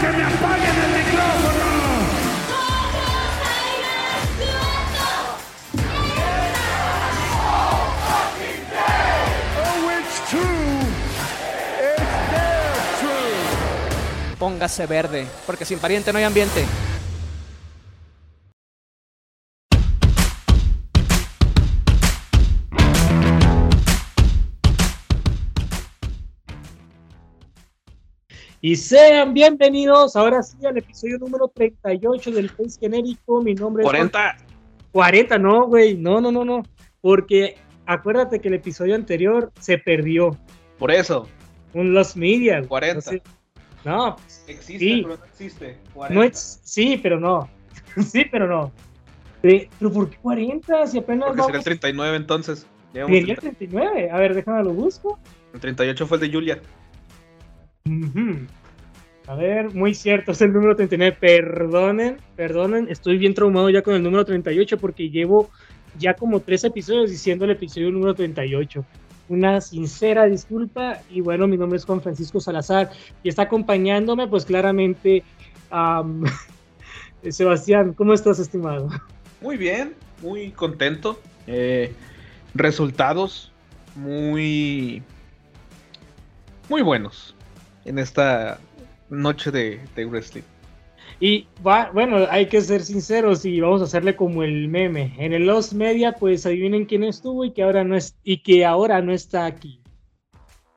que me apaguen el micrófono! Oh, it's true. It's there true. Póngase verde, porque sin pariente no hay ambiente. Y sean bienvenidos ahora sí al episodio número 38 del Face Genérico. Mi nombre es. 40. 40, no, güey. No, no, no, no. Porque acuérdate que el episodio anterior se perdió. Por eso. Un Lost Media. 40. No, sé. no pues, Existe, Sí. pero no existe. 40. no es. Sí, pero no. sí, pero no. ¿Pero por qué 40? Si apenas. Porque sería el vamos- 39 entonces. Sería el 30. 39. A ver, déjame lo busco. El 38 fue el de Julia. A ver, muy cierto, es el número 39. Perdonen, perdonen, estoy bien traumado ya con el número 38 porque llevo ya como tres episodios diciendo el episodio número 38. Una sincera disculpa y bueno, mi nombre es Juan Francisco Salazar y está acompañándome pues claramente am, Sebastián. ¿Cómo estás, estimado? Muy bien, muy contento. Eh, resultados muy. Muy buenos en esta noche de, de wrestling. Y va, bueno, hay que ser sinceros y vamos a hacerle como el meme. En el Lost Media, pues adivinen quién estuvo y que ahora no es y que ahora no está aquí.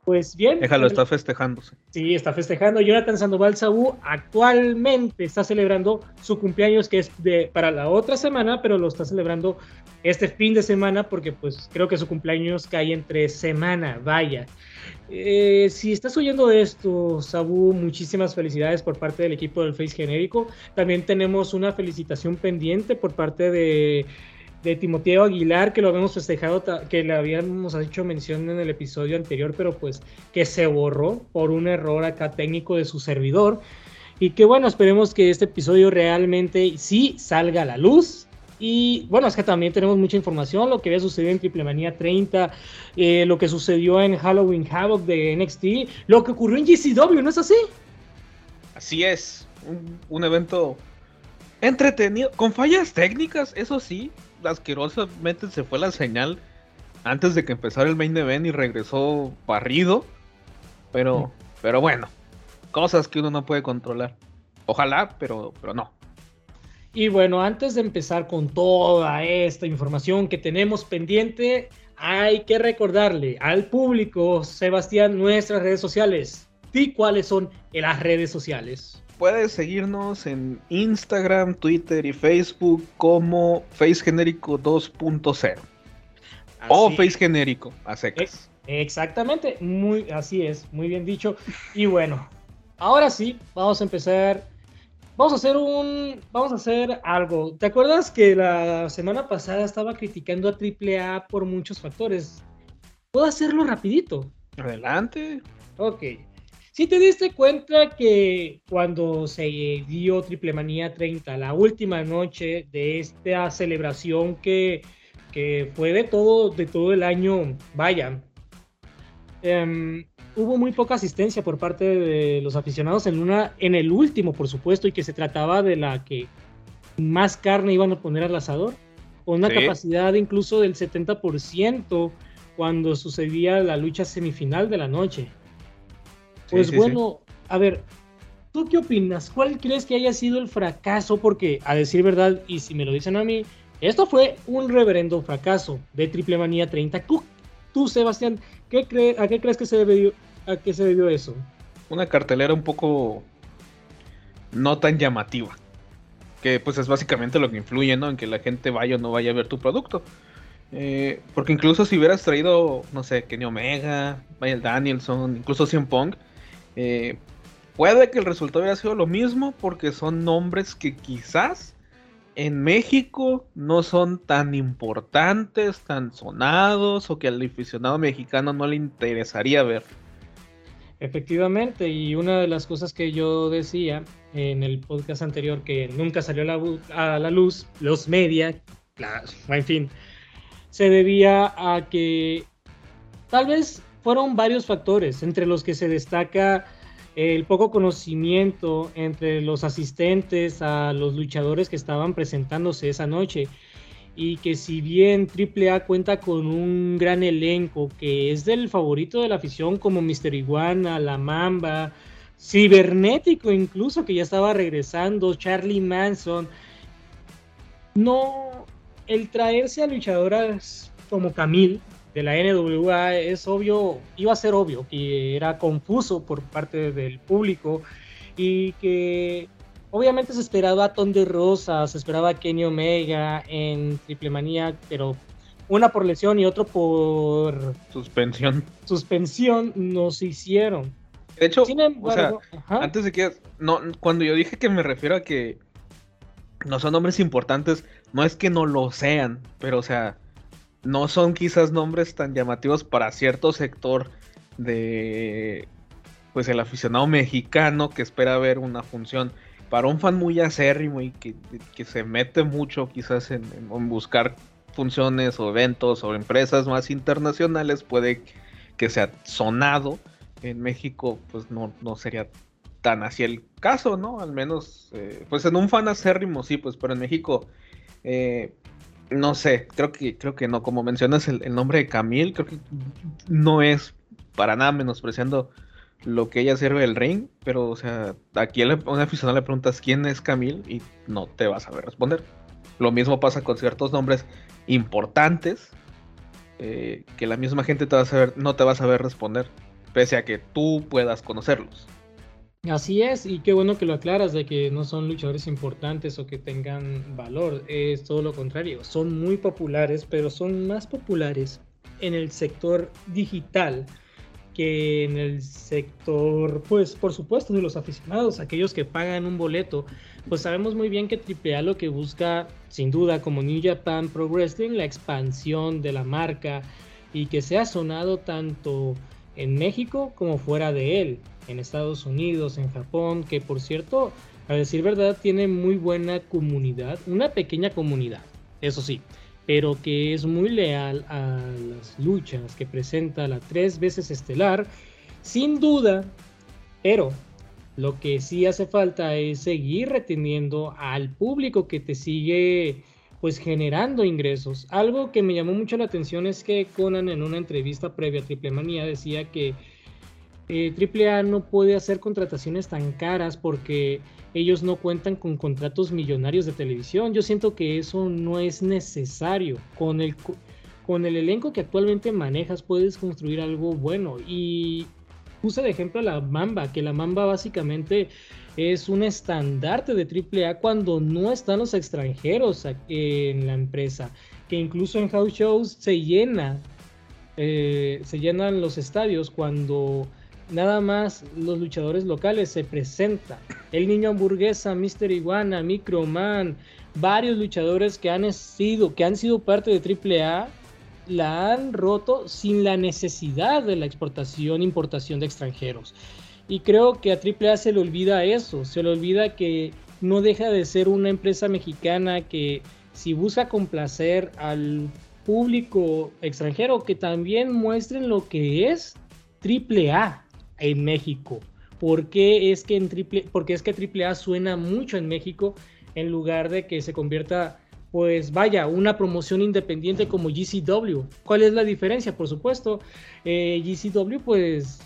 Pues bien. Déjalo, el- está festejándose. Sí, está festejando. Jonathan Sandoval Sabú actualmente está celebrando su cumpleaños que es de para la otra semana, pero lo está celebrando este fin de semana porque pues creo que su cumpleaños cae entre semana, vaya. Eh, si estás oyendo esto, Sabu, muchísimas felicidades por parte del equipo del Face Genérico. También tenemos una felicitación pendiente por parte de, de Timoteo Aguilar, que lo habíamos festejado, que le habíamos hecho mención en el episodio anterior, pero pues que se borró por un error acá técnico de su servidor. Y que bueno, esperemos que este episodio realmente sí salga a la luz. Y bueno, es que también tenemos mucha información, lo que había sucedido en Triple Manía 30, eh, lo que sucedió en Halloween Havoc de NXT, lo que ocurrió en GCW, ¿no es así? Así es. Un, un evento entretenido. Con fallas técnicas, eso sí. Asquerosamente se fue la señal antes de que empezara el main event y regresó barrido. Pero, pero bueno, cosas que uno no puede controlar. Ojalá, pero, pero no. Y bueno, antes de empezar con toda esta información que tenemos pendiente, hay que recordarle al público, Sebastián, nuestras redes sociales. ¿Y cuáles son las redes sociales? Puedes seguirnos en Instagram, Twitter y Facebook como Face Genérico 2.0 o Face Genérico a secas. Exactamente, muy así es, muy bien dicho. Y bueno, ahora sí, vamos a empezar. Vamos a hacer un, vamos a hacer algo. ¿Te acuerdas que la semana pasada estaba criticando a AAA por muchos factores? Puedo hacerlo rapidito. Adelante. Ok. Si te diste cuenta que cuando se dio Triple Manía 30, la última noche de esta celebración que, que fue de todo, de todo el año, vaya, em, hubo muy poca asistencia por parte de los aficionados en, una, en el último, por supuesto, y que se trataba de la que más carne iban a poner al asador, con una Sí. capacidad incluso del 70% cuando sucedía la lucha semifinal de la noche. Pues sí, sí. bueno, a ver, ¿tú qué opinas? ¿Cuál crees que haya sido el fracaso? Porque, a decir verdad, y si me lo dicen a mí, esto fue un reverendo fracaso de Triple Manía 30. ¿Tú, tú Sebastián, ¿qué cree, ¿a qué crees que se debió, a qué se debió eso? Una cartelera un poco no tan llamativa. Que pues es básicamente lo que influye, ¿no? En que la gente vaya o no vaya a ver tu producto. Eh, porque incluso si hubieras traído, no sé, Kenny Omega, Vaya Danielson, incluso CM Punk, eh, puede que el resultado hubiera sido lo mismo porque son nombres que quizás en México no son tan importantes, tan sonados o que al aficionado mexicano no le interesaría ver. Efectivamente, y una de las cosas que yo decía en el podcast anterior que nunca salió a la, luz, los media, en fin, se debía a que tal vez fueron varios factores, entre los que se destaca el poco conocimiento entre los asistentes a los luchadores que estaban presentándose esa noche y que si bien AAA cuenta con un gran elenco que es del favorito de la afición como Mr. Iguana, La Mamba, Cibernético incluso que ya estaba regresando, Charlie Manson, no, el traerse a luchadoras como Camille de la NWA es obvio, iba a ser obvio que era confuso por parte del público y que obviamente se esperaba a Ton de Rosa, se esperaba a Kenny Omega en Triple Manía, pero una por lesión y otro por suspensión. Suspensión no se hicieron. De hecho, o sea, antes de que no, cuando yo dije que me refiero a que no son nombres importantes, no es que no lo sean, pero o sea, no son quizás nombres tan llamativos para cierto sector de pues el aficionado mexicano que espera ver una función para un fan muy acérrimo y que, se mete mucho quizás en, buscar funciones o eventos o empresas más internacionales puede que sea sonado en México pues no, no sería tan así el caso, ¿no? Al menos, eh, pues en un fan acérrimo sí, pues, pero en México eh, no sé, creo que, creo que no. Como mencionas el, nombre de Camille, creo que no es para nada menospreciando lo que ella sirve el ring, pero, o sea, aquí a un aficionado le preguntas quién es Camille y no te vas a ver responder. Lo mismo pasa con ciertos nombres importantes eh, que la misma gente te va a saber, no te va a saber responder, pese a que tú puedas conocerlos. Así es, y qué bueno que lo aclaras de que no son luchadores importantes o que tengan valor, es todo lo contrario, son muy populares, pero son más populares en el sector digital que en el sector, pues por supuesto, de los aficionados, aquellos que pagan un boleto, pues sabemos muy bien que AAA lo que busca, sin duda, como New Japan Pro Wrestling, la expansión de la marca y que sea sonado tanto en México como fuera de él en Estados Unidos, en Japón, que por cierto, a decir verdad, tiene muy buena comunidad, una pequeña comunidad, eso sí, pero que es muy leal a las luchas que presenta la tres veces estelar, sin duda, pero lo que sí hace falta es seguir reteniendo al público que te sigue pues generando ingresos. Algo que me llamó mucho la atención es que Conan en una entrevista previa a Triple Manía decía que eh, AAA no puede hacer contrataciones tan caras porque ellos no cuentan con contratos millonarios de televisión. Yo siento que eso no es necesario. Con el, con el elenco que actualmente manejas puedes construir algo bueno. Y puse de ejemplo a la Mamba, que la Mamba básicamente es un estandarte de AAA cuando no están los extranjeros en la empresa. Que incluso en house shows se llena, eh, se llenan los estadios cuando nada más los luchadores locales se presentan. El niño hamburguesa, Mr. Iguana, Microman, varios luchadores que han sido, que han sido parte de AAA la han roto sin la necesidad de la exportación, importación de extranjeros. Y creo que a AAA se le olvida eso, se le olvida que no deja de ser una empresa mexicana que si busca complacer al público extranjero, que también muestren lo que es AAA en México. ¿Por qué es que, en triple, porque es que AAA suena mucho en México en lugar de que se convierta, pues vaya, una promoción independiente como GCW? ¿Cuál es la diferencia? Por supuesto, eh, GCW, pues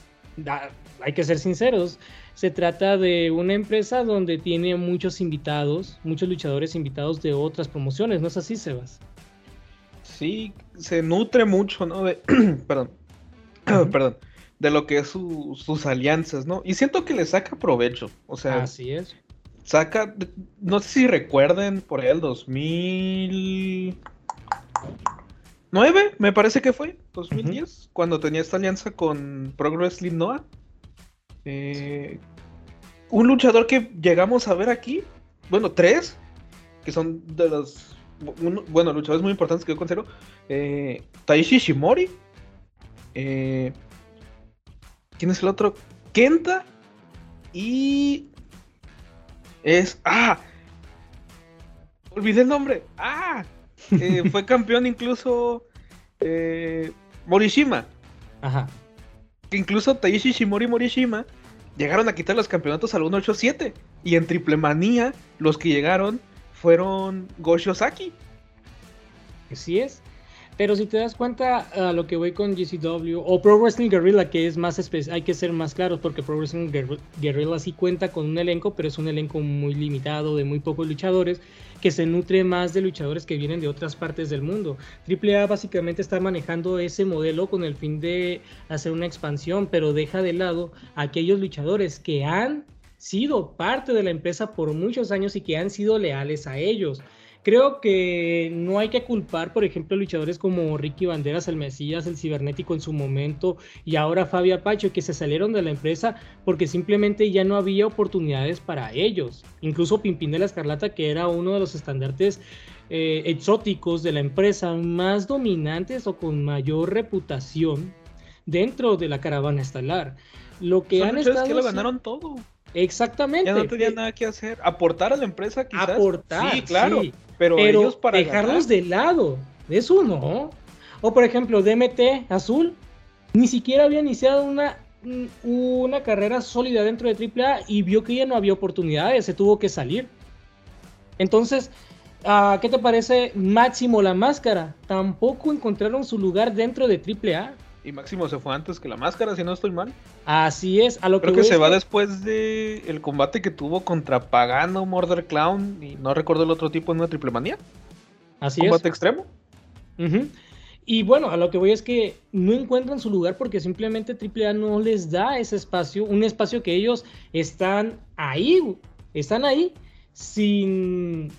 hay que ser sinceros, se trata de una empresa donde tiene muchos invitados, muchos luchadores invitados de otras promociones, ¿no es así, Sebas? Sí, se nutre mucho, ¿no? perdón, perdón de lo que es sus alianzas, ¿no? Y siento que le saca provecho, o sea... Así es. Saca, no sé si recuerden por ahí el 2009, me parece que fue, 2010, cuando tenía esta alianza con Pro Wrestling Noah. Eh, un luchador que llegamos a ver aquí, bueno, tres, que son de los, bueno, luchadores muy importantes que yo considero, eh, Taishi Shimori, eh, ¿Quién es el otro? Kenta. Y. Es. ¡Ah! Olvidé el nombre. ¡Ah! Eh, fue campeón incluso. Eh, Morishima. Ajá. Que incluso Taishi Shimori Morishima llegaron a quitar los campeonatos al 187. Y en Triple Manía, los que llegaron fueron Goshi Ozaki. Así es. Pero si te das cuenta a lo que voy con GCW o Pro Wrestling Guerrilla, que es más hay que ser más claros porque Pro Wrestling Guerrilla sí cuenta con un elenco, pero es un elenco muy limitado de muy pocos luchadores que se nutre más de luchadores que vienen de otras partes del mundo. AAA básicamente está manejando ese modelo con el fin de hacer una expansión, pero deja de lado a aquellos luchadores que han sido parte de la empresa por muchos años y que han sido leales a ellos. Creo que no hay que culpar, por ejemplo, luchadores como Ricky Banderas, el Mesías, el Cibernético en su momento y ahora Fabio Apache, que se salieron de la empresa porque simplemente ya no había oportunidades para ellos. Incluso Pimpín de la Escarlata, que era uno de los estandartes eh, exóticos de la empresa más dominantes o con mayor reputación dentro de la caravana estelar. Lo que han estado que lo ganaron todo. Exactamente. Ya no tenía nada que hacer. Aportar a la empresa quizás. Aportar. Sí, claro. Pero, ellos para dejarlos de lado. Eso no. O por ejemplo, DMT Azul ni siquiera había iniciado una, una carrera sólida dentro de AAA y vio que ya no había oportunidades, se tuvo que salir. Entonces, ah, ¿qué te parece Máximo la Máscara? Tampoco encontraron su lugar dentro de AAA. Y Máximo se fue antes que la máscara, si no estoy mal. Así es, a lo Creo que, se va después de el combate que tuvo contra Pagano, Murder Clown y no recuerdo el otro tipo en una triple manía. Así combate extremo. Y bueno, a lo que voy es que no encuentran su lugar porque simplemente AAA no les da ese espacio, un espacio que ellos están ahí, están ahí sin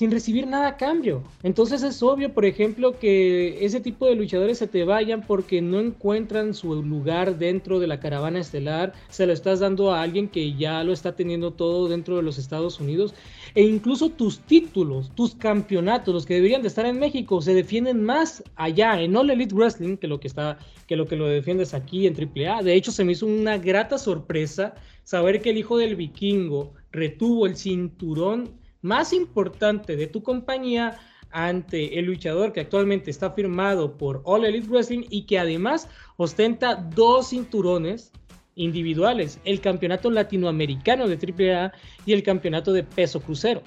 sin recibir nada a cambio. Entonces es obvio, por ejemplo, que ese tipo de luchadores se te vayan porque no encuentran su lugar dentro de la caravana estelar, se lo estás dando a alguien que ya lo está teniendo todo dentro de los Estados Unidos, e incluso tus títulos, tus campeonatos, los que deberían de estar en México, se defienden más allá en All Elite Wrestling que lo que está, que lo que lo defiendes aquí en AAA. De hecho, se me hizo una grata sorpresa saber que el hijo del vikingo retuvo el cinturón más importante de tu compañía ante el luchador que actualmente está firmado por All Elite Wrestling y que además ostenta dos cinturones individuales, el campeonato latinoamericano de AAA y el campeonato de peso crucero.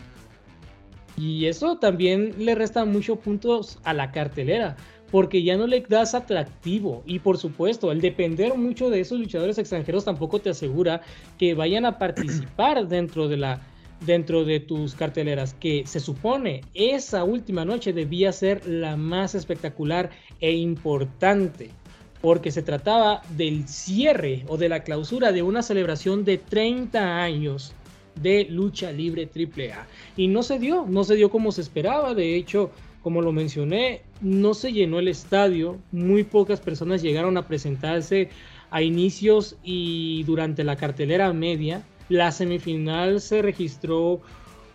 Y eso también le resta muchos puntos a la cartelera, porque ya no le das atractivo. Y por supuesto, el depender mucho de esos luchadores extranjeros tampoco te asegura que vayan a participar dentro de la dentro de tus carteleras, que se supone esa última noche debía ser la más espectacular e importante, porque se trataba del cierre o de la clausura de una celebración de 30 años de lucha libre AAA. Y no se dio, no se dio como se esperaba, de hecho, como lo mencioné, no se llenó el estadio, muy pocas personas llegaron a presentarse a inicios y durante la cartelera media, la semifinal se registró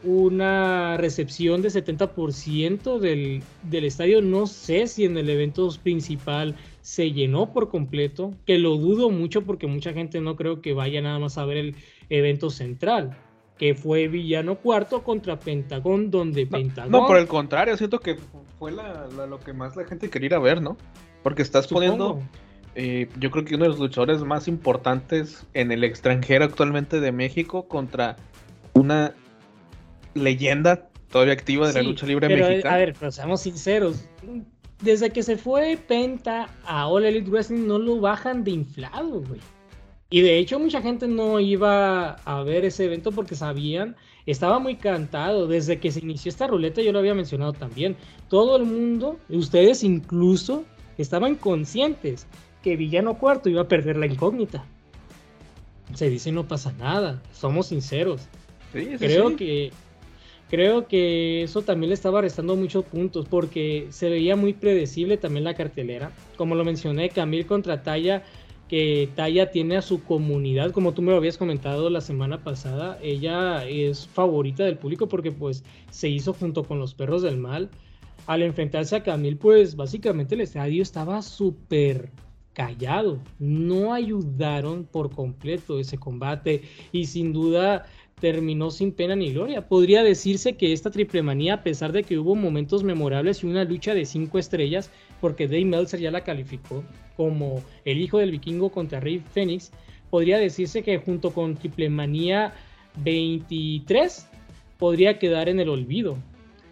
una recepción de 70% del, del estadio. No sé si en el evento principal se llenó por completo, que lo dudo mucho porque mucha gente no creo que vaya nada más a ver el evento central, que fue Villano Cuarto contra Pentagón, donde Pentagón... No, por el contrario, siento que fue lo que más la gente quería ir a ver, ¿no? Porque estás poniendo eh, yo creo que uno de los luchadores más importantes en el extranjero actualmente de México contra una leyenda todavía activa de la lucha libre pero, mexicana. A ver, pero seamos sinceros. Desde que se fue Penta a All Elite Wrestling no lo bajan de inflado, güey. Y de hecho mucha gente no iba a ver ese evento porque sabían, estaba muy cantado. Desde que se inició esta ruleta, yo lo había mencionado también. Todo el mundo, ustedes incluso, estaban conscientes que Villano Cuarto iba a perder la incógnita. Se dice no pasa nada, somos sinceros. creo que creo que eso también le estaba restando muchos puntos porque se veía muy predecible también la cartelera. Como lo mencioné, Camil contra Taya, que Taya tiene a su comunidad, como tú me lo habías comentado la semana pasada, ella es favorita del público porque pues se hizo junto con los perros del mal. Al enfrentarse a Camil, pues básicamente el estadio estaba súper callado, no ayudaron por completo ese combate y sin duda terminó sin pena ni gloria. Podría decirse que esta triple manía, a pesar de que hubo momentos memorables y una lucha de cinco estrellas, porque Dave Meltzer ya la calificó como el hijo del vikingo contra Rey Phoenix, podría decirse que junto con Triple Manía 23 podría quedar en el olvido.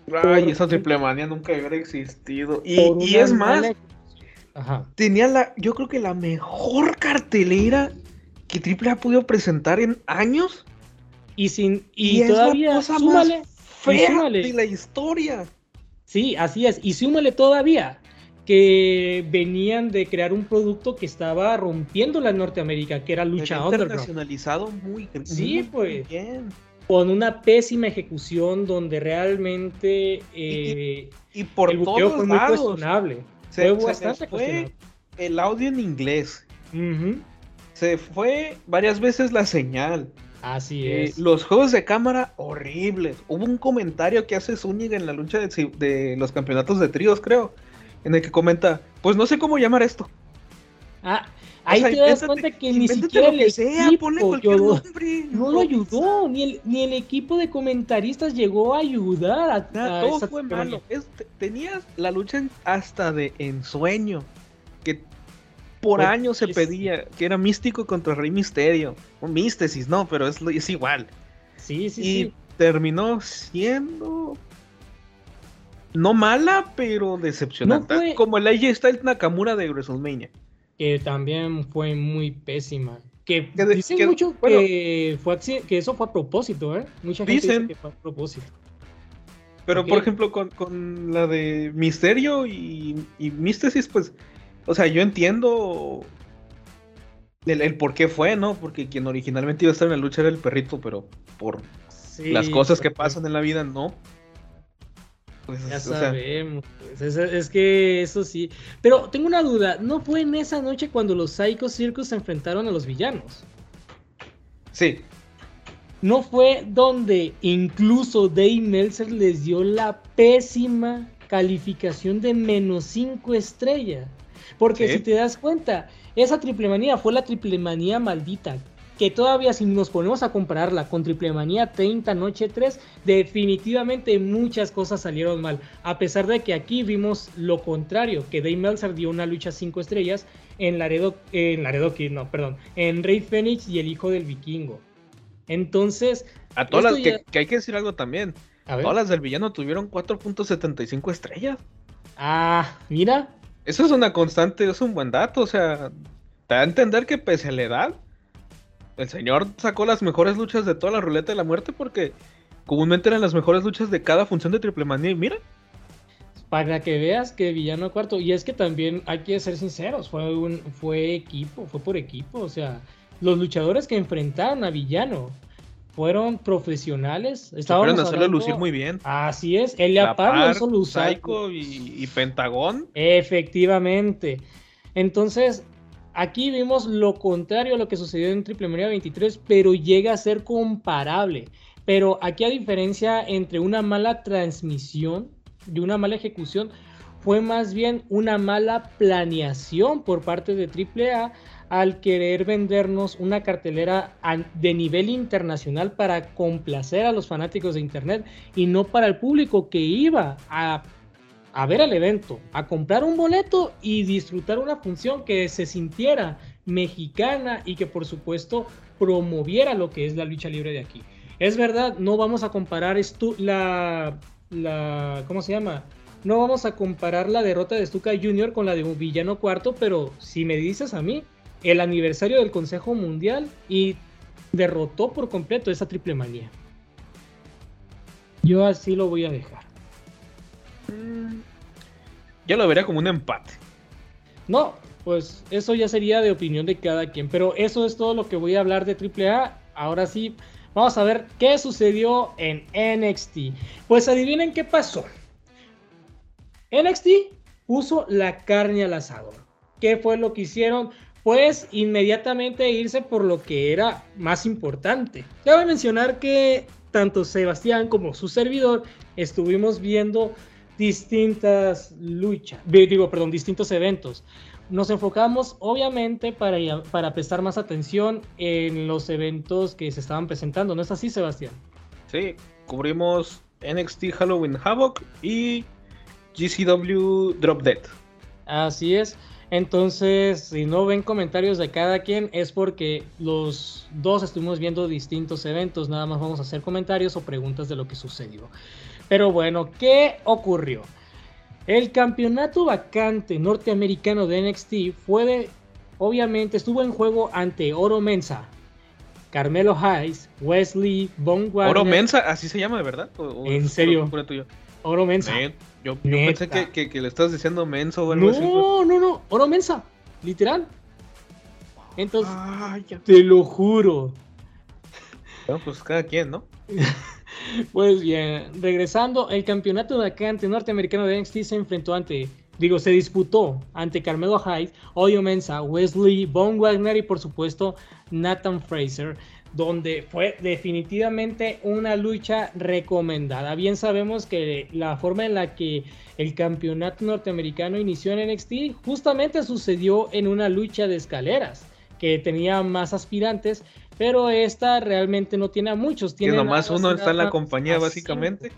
Ay, Por- esa triple manía nunca hubiera existido. Y, y es más, Ajá. tenía la, yo creo que la mejor cartelera que Triple ha podido presentar en años. Y sin Y, y, es todavía la cosa súmale, más fea súmale. de la historia. sí, así es, y súmale todavía que venían de crear un producto que estaba rompiendo la Norteamérica, que era lucha Era internacionalizado muy, Sí, muy pues. bien. con una pésima ejecución donde realmente eh, Y por el todos fue muy lados. cuestionable. Se, fue se el audio en inglés. Se fue varias veces la señal. Así Eh, es. los juegos de cámara horribles. Hubo un comentario que hace Zúñiga en la lucha de, de los campeonatos de tríos, creo. En el que comenta, pues no sé cómo llamar esto. Ah, ahí sea, te das cuenta que ni siquiera lo el sea, equipo ayudó. nombre, no lo ayudó, ni el, ni el equipo de comentaristas llegó a ayudar a, Nada, a todo fue malo. Es- tenías la lucha hasta de ensueño. Que por Fue años se pedía que era místico contra Rey Misterio. Un místesis, no, pero es, es igual. Sí, sí, y sí. terminó siendo no mala, pero decepcionante. No fue- Como el AJ Styles Nakamura de WrestleMania. Que también fue muy pésima. Que, dicen que- mucho bueno. que, fue que eso fue a propósito, ¿eh? Mucha gente dice Dicen. que fue a propósito. Pero por ejemplo, con, con la de Misterio y, y Místesis, pues, o sea, yo entiendo el, el por qué fue, ¿no? Porque quien originalmente iba a estar en la lucha era el perrito, pero por Sí, las cosas que pasan en la vida, no. Pues, Ya sea, sabemos. pues, es, es que eso sí. Pero tengo una duda. ¿No fue en esa noche cuando los Psycho Circus se enfrentaron a los villanos? sí, ¿No fue donde incluso Dave Meltzer les dio la pésima calificación de menos 5 estrellas? Porque Sí. si te das cuenta, esa triple manía fue la triple manía maldita. Que todavía si nos ponemos a compararla con Triple Manía 30 Noche 3, definitivamente muchas cosas salieron mal. A pesar de que aquí vimos lo contrario, que Dave Meltzer dio una lucha 5 estrellas en Laredo, en Laredo Kid, no, perdón, en Rey Fénix y el hijo del vikingo. Entonces, a todas las que, hay que decir algo también. a. Todas las del villano tuvieron 4.75 estrellas. Ah, mira, Eso es una constante, es un buen dato. O sea, te da a entender que pese a la edad, el señor sacó las mejores luchas de toda la ruleta de la muerte porque comúnmente eran las mejores luchas de cada función de Triple Manía. Y mira, para que veas que villano cuarto. Y es que también hay que ser sinceros, fue un, fue equipo, fue por equipo. O sea, los luchadores que enfrentaron a villano fueron profesionales. Supieron hacerlo hablando- lucir muy bien. Así es, Elia La Parr lo Par, hizo. Psycho y, y Pentagón. Efectivamente. Entonces, aquí vimos lo contrario a lo que sucedió en Triple Manía 23, pero llega a ser comparable. Pero aquí a diferencia entre una mala transmisión y una mala ejecución, fue más bien una mala planeación por parte de AAA al querer vendernos una cartelera de nivel internacional para complacer a los fanáticos de Internet y no para el público que iba a a ver el evento, a comprar un boleto y disfrutar una función que se sintiera mexicana y que por supuesto promoviera lo que es la lucha libre de aquí. Es verdad, no vamos a comparar esto, la, la, ¿cómo se llama? No vamos a comparar la derrota de Stuka Jr. con la de villano cuarto, pero si me dices a mí, el aniversario del Consejo Mundial y derrotó por completo esa triple manía. Yo así lo voy a dejar. Yo lo vería como un empate. No, pues eso ya sería de opinión de cada quien. Pero eso es todo lo que voy a hablar de AAA. Ahora sí, vamos a ver qué sucedió en NXT. Pues adivinen qué pasó. NXT puso la carne al asador. ¿Qué fue lo que hicieron? Pues inmediatamente irse por lo que era más importante. Cabe mencionar que tanto Sebastián como su servidor estuvimos viendo distintas luchas, di- digo, perdón, distintos eventos. Nos enfocamos obviamente para, para prestar más atención en los eventos que se estaban presentando, ¿no es así, Sebastián? Sí, cubrimos NXT Halloween Havoc y GCW Drop Dead. Así es. Entonces, si no ven comentarios de cada quien, es porque los dos estuvimos viendo distintos eventos. Nada más vamos a hacer comentarios o preguntas de lo que sucedió. Pero bueno, ¿qué ocurrió? El campeonato vacante norteamericano de NXT fue de, obviamente, estuvo en juego ante Oro Mensa, Carmelo Hayes, Wesley, Von Wagner. ¿Oro Mensa? ¿Así se llama de verdad? ¿En serio? Oro Mensa. Yo, pensé que, le estás diciendo menso o algo no, así. No, pues. no, no. Oro Mensa. Literal. Entonces, te lo juro. Bueno, pues cada quien, ¿no? pues bien, regresando, el campeonato vacante norteamericano de NXT se enfrentó ante, digo, se disputó ante Carmelo Hayes, Odio Mensa, Wesley, Von Wagner y por supuesto Nathan Fraser donde fue definitivamente una lucha recomendada. Bien sabemos que la forma en la que el campeonato norteamericano inició en NXT justamente sucedió en una lucha de escaleras que tenía más aspirantes, pero esta realmente no tiene a muchos. Tiene que nomás uno está en la compañía básicamente.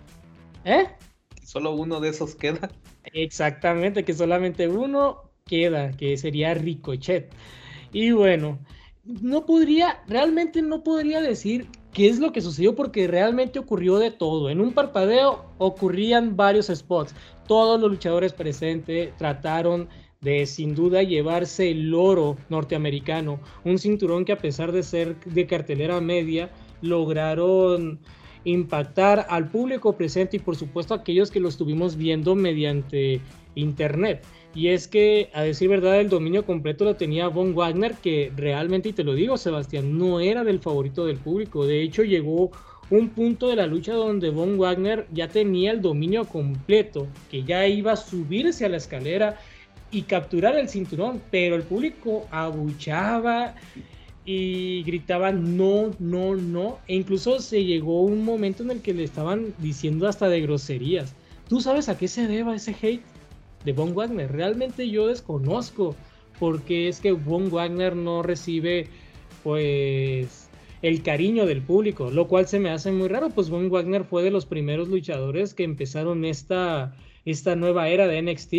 ¿Eh? Solo uno de esos queda. Exactamente, que solamente uno queda, que sería Ricochet. Y bueno, no podría, realmente no podría decir qué es lo que sucedió porque realmente ocurrió de todo. En un parpadeo ocurrían varios spots. Todos los luchadores presentes trataron de sin duda llevarse el oro norteamericano, un cinturón que a pesar de ser de cartelera media, lograron impactar al público presente y por supuesto a aquellos que lo estuvimos viendo mediante internet. Y es que, a decir verdad, el dominio completo lo tenía Von Wagner, que realmente, y te lo digo, Sebastián, no era del favorito del público. De hecho, llegó un punto de la lucha donde Von Wagner ya tenía el dominio completo, que ya iba a subirse a la escalera y capturar el cinturón, pero el público abuchaba y gritaba no, no, no, e incluso se llegó un momento en el que le estaban diciendo hasta de groserías. ¿Tú sabes a qué se deba ese hate? de Von Wagner. Realmente yo desconozco porque es que Von Wagner no recibe pues el cariño del público, lo cual se me hace muy raro, pues Von Wagner fue de los primeros luchadores que empezaron esta, esta nueva era de NXT.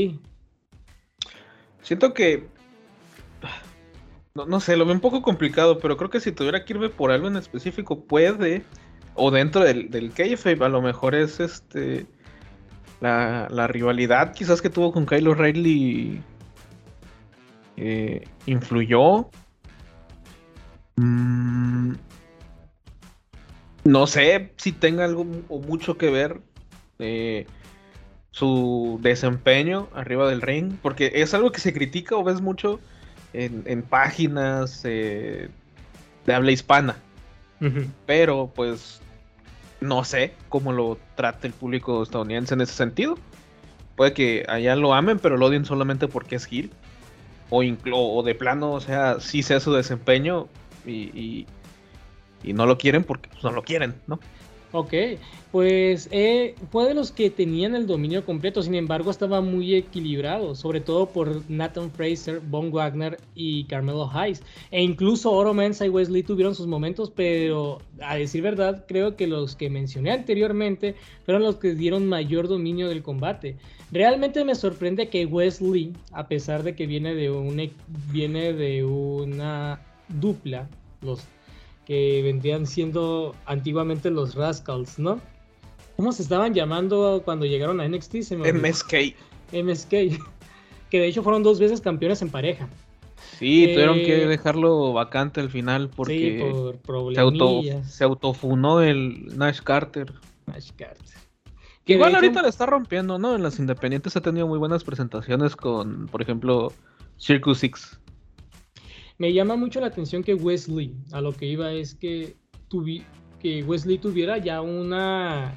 Siento que no, no, sé, lo veo un poco complicado, pero creo que si tuviera que irme por algo en específico, puede, o dentro del, del kayfabe, a lo mejor es este la, rivalidad quizás que tuvo con Kylo Riley eh, influyó. Mm, no sé si tenga algo o mucho que ver eh, su desempeño arriba del ring, porque es algo que se critica o ves mucho en, páginas eh, de habla hispana. Pero pues no sé cómo lo trata el público estadounidense en ese sentido. Puede que allá lo amen, pero lo odien solamente porque es Gil. O, o de plano, o sea, sí sea su desempeño y, y, no lo quieren porque pues, no lo quieren, ¿no? Ok, pues eh, fue de los que tenían el dominio completo, sin embargo estaba muy equilibrado, sobre todo por Nathan Fraser, Von Wagner y Carmelo Hayes. E incluso Oro Mensa y Wesley tuvieron sus momentos, pero a decir verdad, creo que los que mencioné anteriormente fueron los que dieron mayor dominio del combate. Realmente me sorprende que Wesley, a pesar de que viene de, un, viene de una dupla, los que vendrían siendo antiguamente los Rascals, ¿no? ¿Cómo se estaban llamando cuando llegaron a NXT? MSK. MSK. Que de hecho fueron dos veces campeones en pareja. Sí, tuvieron que eh, dejarlo vacante al final porque sí, por problemas. Se, autofunó el Nash Carter. Nash Carter. Que Igual ahorita le está rompiendo, ¿no? En las independientes ha tenido muy buenas presentaciones con, por ejemplo, Circus Six. Me llama mucho la atención que Wesley, a lo que iba es que, que Wesley tuviera ya una,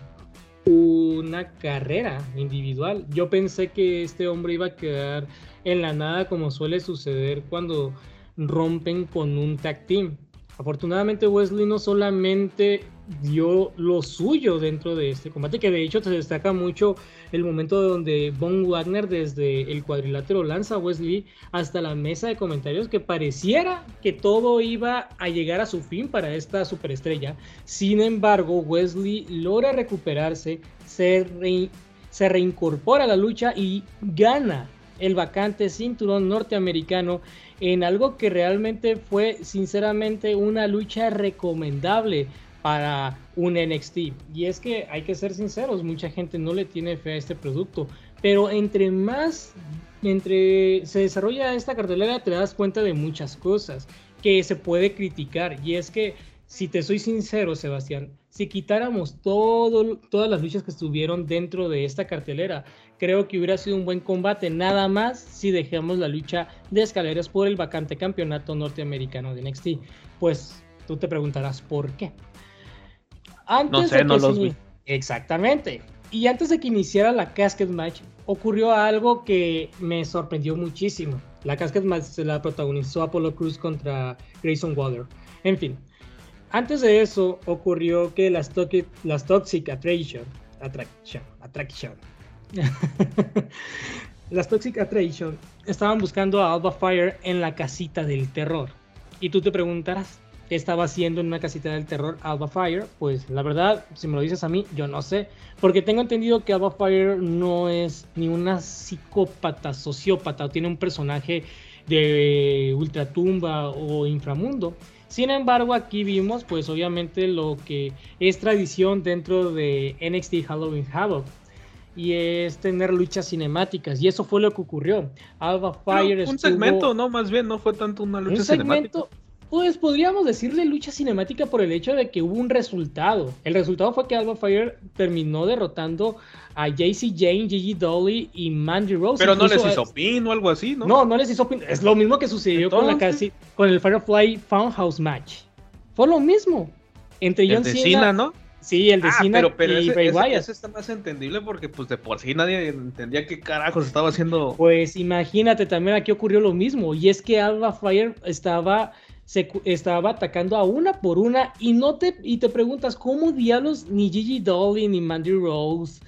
una carrera individual. Yo pensé que este hombre iba a quedar en la nada como suele suceder cuando rompen con un tag team. Afortunadamente Wesley no solamente dio lo suyo dentro de este combate, que de hecho se destaca mucho el momento donde Von Wagner desde el cuadrilátero lanza a Wesley hasta la mesa de comentarios que pareciera que todo iba a llegar a su fin para esta superestrella. Sin embargo, Wesley logra recuperarse, se, se reincorpora a la lucha y gana el vacante cinturón norteamericano en algo que realmente fue sinceramente una lucha recomendable para un NXT. Y es que hay que ser sinceros, mucha gente no le tiene fe a este producto, pero entre más entre se desarrolla esta cartelera te das cuenta de muchas cosas que se puede criticar y es que si te soy sincero, Sebastián, si quitáramos todo, todas las luchas que estuvieron dentro de esta cartelera, creo que hubiera sido un buen combate, nada más si dejamos la lucha de escaleras por el vacante campeonato norteamericano de NXT. Pues tú te preguntarás por qué. Antes no sé, no los vi. Exactamente. Y antes de que iniciara la Casket Match, ocurrió algo que me sorprendió muchísimo. La Casket Match se la protagonizó Apollo Cruz contra Grayson Waller. En fin, antes de eso ocurrió que las, las Toxic Attraction, Attraction, Attraction, las Toxic Attraction estaban buscando a Alba Fire en la casita del terror. Y tú te preguntarás, ¿qué estaba haciendo en una casita del terror Alba Fire? Pues la verdad, si me lo dices a mí, yo no sé. Porque tengo entendido que Alba Fire no es ni una psicópata, sociópata, o tiene un personaje de ultratumba o inframundo. Sin embargo, aquí vimos pues obviamente lo que es tradición dentro de NXT Halloween Havoc. Y es tener luchas cinemáticas. Y eso fue lo que ocurrió. Alba Fire Un segmento, ¿no? Más bien, no fue tanto una lucha un segmento, Pues podríamos decirle lucha cinemática por el hecho de que hubo un resultado. El resultado fue que Alba Fire terminó derrotando a JC Jane, Gigi Dolly y Mandy Rose. Pero no les hizo pin o algo así, ¿no? No, no les hizo pin. Es lo mismo que sucedió con, la casi, con el Firefly Funhouse match. Fue lo mismo. Entre John el de Cena, ¿no? Sí, el de ah, Cena pero, pero y ese, Bray ese, está más entendible porque pues de por sí nadie entendía qué carajos estaba haciendo. Pues imagínate, también aquí ocurrió lo mismo. Y es que Alba Fire estaba se estaba atacando a una por una y no te y te preguntas cómo diablos ni Gigi Dolly ni Mandy Rose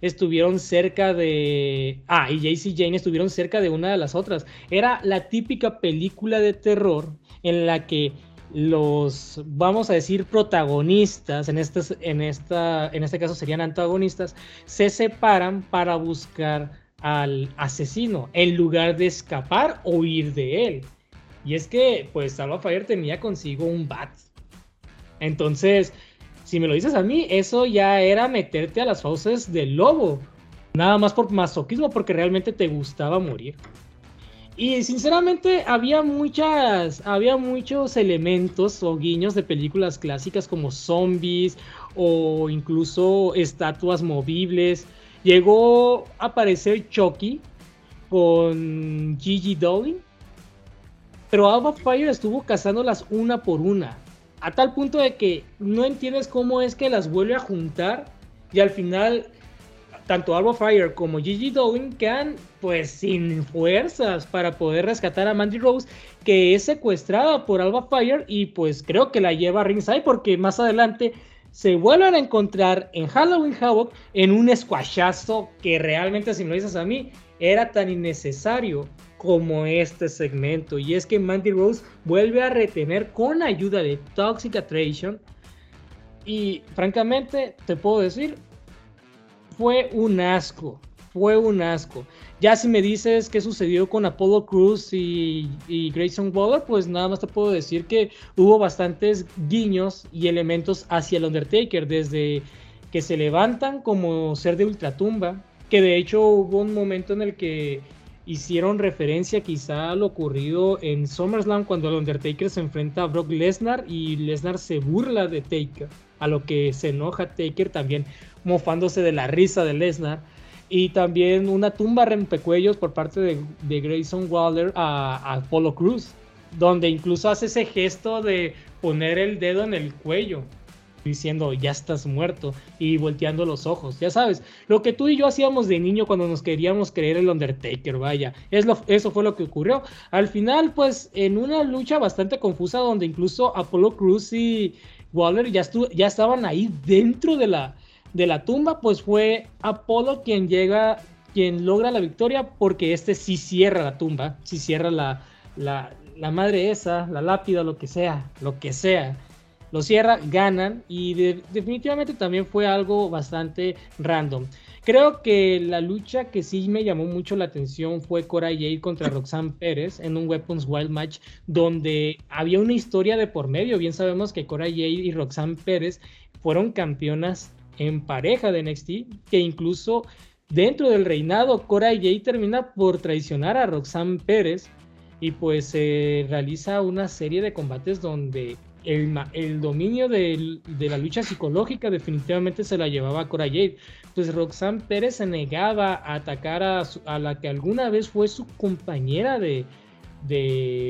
estuvieron cerca de... Ah, y JC Jane estuvieron cerca de una de las otras. Era la típica película de terror en la que los, vamos a decir, protagonistas, en este, en, esta, en este caso serían antagonistas, se separan para buscar al asesino en lugar de escapar o huir de él. Y es que, pues, Salva Fire tenía consigo un bat. Entonces, si me lo dices a mí, eso ya era meterte a las fauces del lobo. Nada más por masoquismo, porque realmente te gustaba morir. Y sinceramente había muchas, había muchos elementos o guiños de películas clásicas como zombies o incluso estatuas movibles. Llegó a aparecer Chucky con Gigi Dolly. Pero Alba Fire estuvo cazándolas una por una. A tal punto de que no entiendes cómo es que las vuelve a juntar y al final tanto Alba Fire como Gigi Dolan quedan pues sin fuerzas para poder rescatar a Mandy Rose que es secuestrada por Alba Fire y pues creo que la lleva a ringside porque más adelante se vuelven a encontrar en Halloween Havoc en un squashazo que realmente si me lo dices a mí era tan innecesario como este segmento. Y es que Mandy Rose vuelve a retener con ayuda de Toxic Attraction. Y francamente, te puedo decir, fue un asco. Fue un asco. Ya si me dices qué sucedió con Apollo Cruz y, Grayson Waller, pues nada más te puedo decir que hubo bastantes guiños y elementos hacia el Undertaker, desde que se levantan como ser de ultratumba, que de hecho hubo un momento en el que hicieron referencia quizá a lo ocurrido en SummerSlam cuando el Undertaker se enfrenta a Brock Lesnar y Lesnar se burla de Taker, a lo que se enoja Taker también mofándose de la risa de Lesnar. Y también una tumba rempecuellos por parte de, Grayson Waller a, a Apollo Cruz, donde incluso hace ese gesto de poner el dedo en el cuello diciendo ya estás muerto y volteando los ojos, ya sabes, lo que tú y yo hacíamos de niño cuando nos queríamos creer el Undertaker, vaya, es lo, eso fue lo que ocurrió. Al final, pues en una lucha bastante confusa donde incluso Apollo Cruz y Waller ya, ya estaban ahí dentro de la, de la tumba, pues fue Apolo quien llega, quien logra la victoria porque este sí cierra la tumba, sí cierra la, la, la madre esa, la lápida, lo que sea, lo que sea lo cierra, ganan y definitivamente también fue algo bastante random. Creo que la lucha que sí me llamó mucho la atención fue Cora Jade contra Roxanne Pérez en un Weapons Wild Match donde había una historia de por medio. Bien sabemos que Cora Jade y Roxanne Pérez fueron campeonas en pareja de NXT, que incluso dentro del reinado Cora Jade termina por traicionar a Roxanne Pérez y pues se realiza una serie de combates donde el, dominio de la lucha psicológica definitivamente se la llevaba Cora Jade. Pues Roxanne Pérez se negaba a atacar a, la que alguna vez fue su compañera de,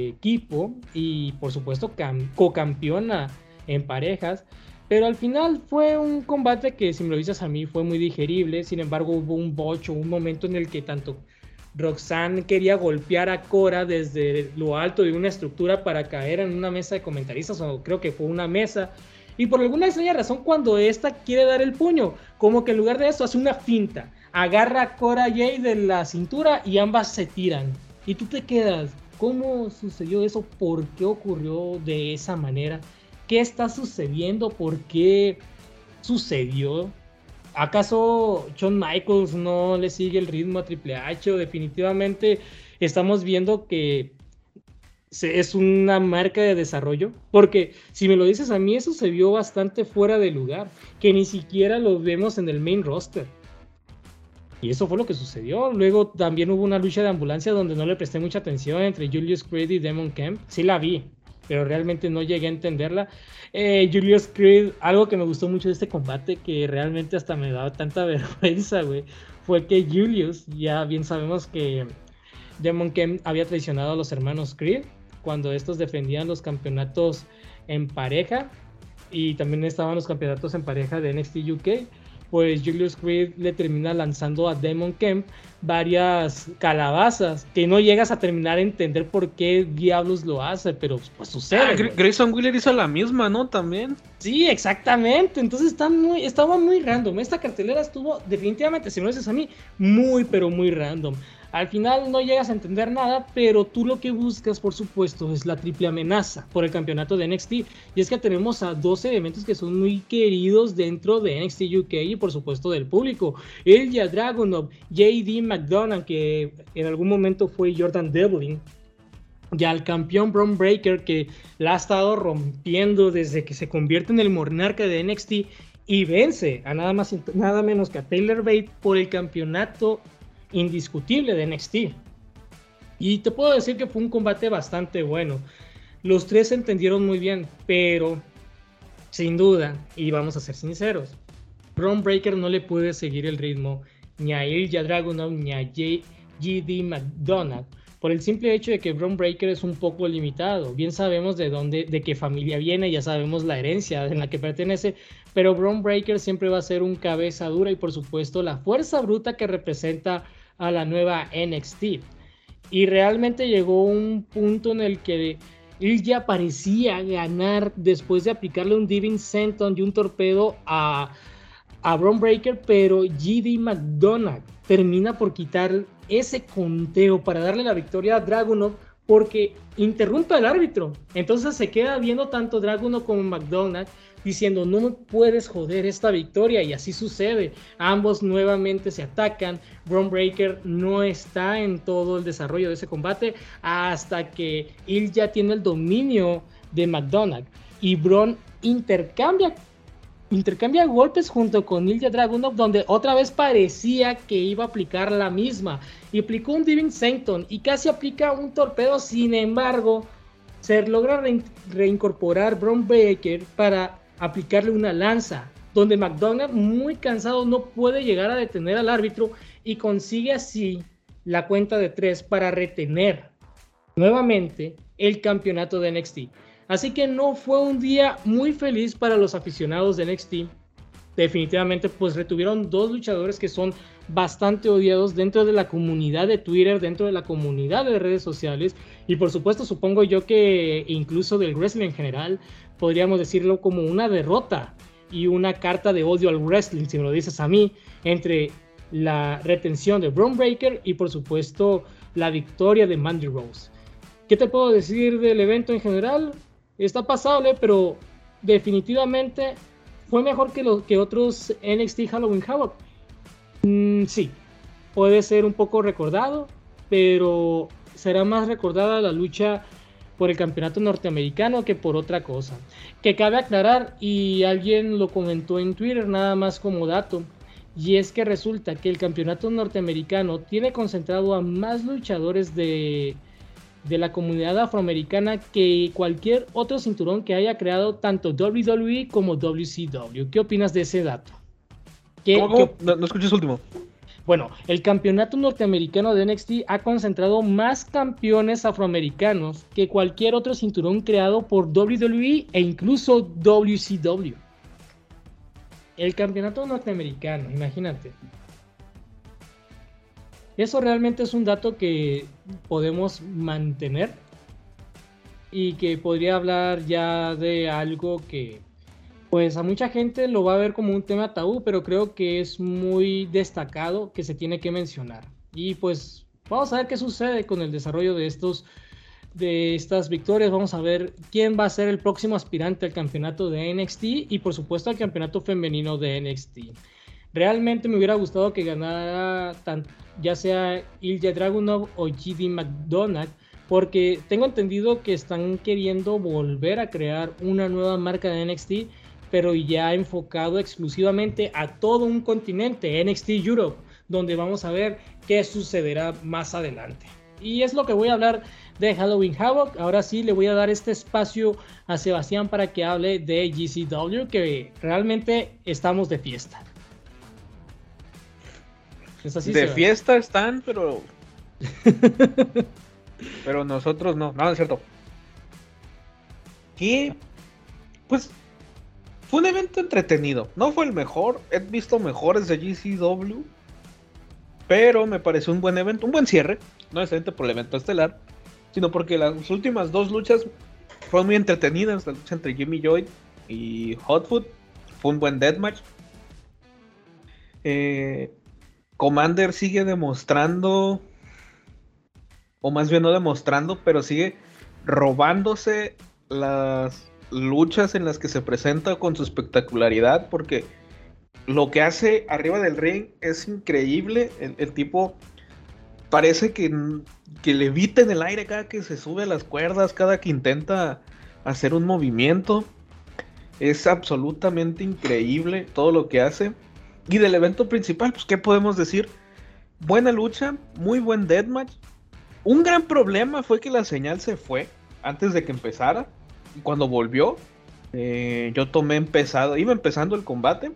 equipo y por supuesto co-campeona en parejas. Pero al final fue un combate que, si me lo dices a mí, fue muy digerible. Sin embargo, hubo un bocho, un momento en el que tanto Roxanne quería golpear a Cora desde lo alto de una estructura para caer en una mesa de comentaristas, o creo que fue una mesa. Y por alguna extraña razón, cuando esta quiere dar el puño, como que en lugar de eso hace una finta, agarra a Cora Jay de la cintura y ambas se tiran. Y tú te quedas, ¿cómo sucedió eso? ¿Por qué ocurrió de esa manera? ¿Qué está sucediendo? ¿Por qué sucedió? ¿Acaso John Michaels no le sigue el ritmo a Triple H? O definitivamente estamos viendo que es una marca de desarrollo. Porque si me lo dices a mí, eso se vio bastante fuera de lugar. Que ni siquiera lo vemos en el main roster. Y eso fue lo que sucedió. Luego también hubo una lucha de ambulancia donde no le presté mucha atención entre Julius Creed y Demon Kemp. Sí la vi, pero realmente no llegué a entenderla. Eh, Julius Creed, algo que me gustó mucho de este combate, que realmente hasta me daba tanta vergüenza, güey, fue que Julius, ya bien sabemos que Demon Kem había traicionado a los hermanos Creed cuando estos defendían los campeonatos en pareja y también estaban los campeonatos en pareja de NXT UK pues Julius Creed le termina lanzando a Demon Kemp varias calabazas que no llegas a terminar a entender por qué diablos lo hace, pero pues sucede. Ah, Grayson Wheeler hizo la misma, ¿no? También. Sí, exactamente. Entonces está muy, estaba muy random. Esta cartelera estuvo definitivamente, si me lo dices a mí, muy, pero muy random. Al final no llegas a entender nada, pero tú lo que buscas, por supuesto, es la triple amenaza por el campeonato de NXT. Y es que tenemos a dos elementos que son muy queridos dentro de NXT UK y, por supuesto, del público. Ilya Dragunov, JD McDonald, que en algún momento fue Jordan Devlin, y al campeón Braun Breaker que la ha estado rompiendo desde que se convierte en el monarca de NXT y vence a nada más nada menos que a Taylor Bate por el campeonato indiscutible de NXT. Y te puedo decir que fue un combate bastante bueno. Los tres se entendieron muy bien, pero sin duda, y vamos a ser sinceros, Braun Breaker no le puede seguir el ritmo ni a Ilya Dragunov ni a JD McDonald por el simple hecho de que Braun Breaker es un poco limitado. Bien sabemos de dónde, de qué familia viene, ya sabemos la herencia en la que pertenece, pero Braun Breaker siempre va a ser un cabeza dura y por supuesto la fuerza bruta que representa a la nueva NXT. Y realmente llegó un punto en el que él ya parecía ganar después de aplicarle un Diving Senton y un torpedo a, a Braun Breaker, pero GD McDonald termina por quitar ese conteo para darle la victoria a Dragunov porque interrumpe al árbitro. Entonces se queda viendo tanto Dragunov como McDonald diciendo no puedes joder esta victoria y así sucede. Ambos nuevamente se atacan. Braun Breaker no está en todo el desarrollo de ese combate hasta que él ya tiene el dominio de McDonald y Braun intercambia intercambia golpes junto con Ilya Dragunov, donde otra vez parecía que iba a aplicar la misma. Y aplicó un Diving Sancton y casi aplica un torpedo. Sin embargo, se logra reincorporar Braun Breaker para aplicarle una lanza, donde McDonald, muy cansado, no puede llegar a detener al árbitro y consigue así la cuenta de tres para retener nuevamente el campeonato de NXT. Así que no fue un día muy feliz para los aficionados de NXT. Definitivamente, pues retuvieron dos luchadores que son bastante odiados dentro de la comunidad de Twitter, dentro de la comunidad de redes sociales y por supuesto supongo yo que incluso del wrestling en general, podríamos decirlo como una derrota y una carta de odio al wrestling, si me lo dices a mí, entre la retención de Braun Breaker y por supuesto la victoria de Mandy Rose. ¿Qué te puedo decir del evento en general? Está pasable, pero definitivamente fue mejor que, los, que otros NXT Halloween Havoc. Mm, sí, puede ser un poco recordado, pero será más recordada la lucha por el campeonato norteamericano que por otra cosa. Que cabe aclarar, y alguien lo comentó en Twitter nada más como dato, y es que resulta que el campeonato norteamericano tiene concentrado a más luchadores de, de la comunidad afroamericana que cualquier otro cinturón que haya creado tanto WWE como WCW. ¿Qué opinas de ese dato? ¿Cómo, No, no escuché su último. Bueno, el campeonato norteamericano de NXT ha concentrado más campeones afroamericanos que cualquier otro cinturón creado por WWE e incluso WCW. El campeonato norteamericano, imagínate. Eso realmente es un dato que podemos mantener y que podría hablar ya de algo que pues a mucha gente lo va a ver como un tema tabú, pero creo que es muy destacado que se tiene que mencionar. Y pues vamos a ver qué sucede con el desarrollo de estos de estas victorias. Vamos a ver quién va a ser el próximo aspirante al campeonato de NXT y por supuesto al campeonato femenino de NXT. Realmente me hubiera gustado que ganara ya sea Ilya Dragunov o GD McDonald porque tengo entendido que están queriendo volver a crear una nueva marca de NXT pero ya enfocado exclusivamente a todo un continente, NXT Europe, donde vamos a ver qué sucederá más adelante. Y es lo que voy a hablar de Halloween Havoc. Ahora sí le voy a dar este espacio a Sebastián para que hable de GCW, que realmente estamos de fiesta. de fiesta están, pero. pero nosotros no. No, es cierto. ¿Qué? Pues fue un evento entretenido. No fue el mejor. He visto mejores de GCW. Pero me pareció un buen evento, un buen cierre. No necesariamente por el evento estelar. Sino porque las últimas dos luchas fueron muy entretenidas. La lucha entre Jimmy Joy y Hotfoot. Fue un buen deathmatch. Eh, Commander sigue demostrando. O más bien no demostrando, pero sigue robándose las luchas en las que se presenta con su espectacularidad, porque lo que hace arriba del ring es increíble. El, tipo parece que, que levita en el aire cada que se sube a las cuerdas, cada que intenta hacer un movimiento. Es absolutamente increíble todo lo que hace. Y del evento principal, pues, ¿qué podemos decir? Buena lucha, muy buen deathmatch. Un gran problema fue que la señal se fue antes de que empezara cuando volvió, eh, yo tomé empezado, iba empezando el combate,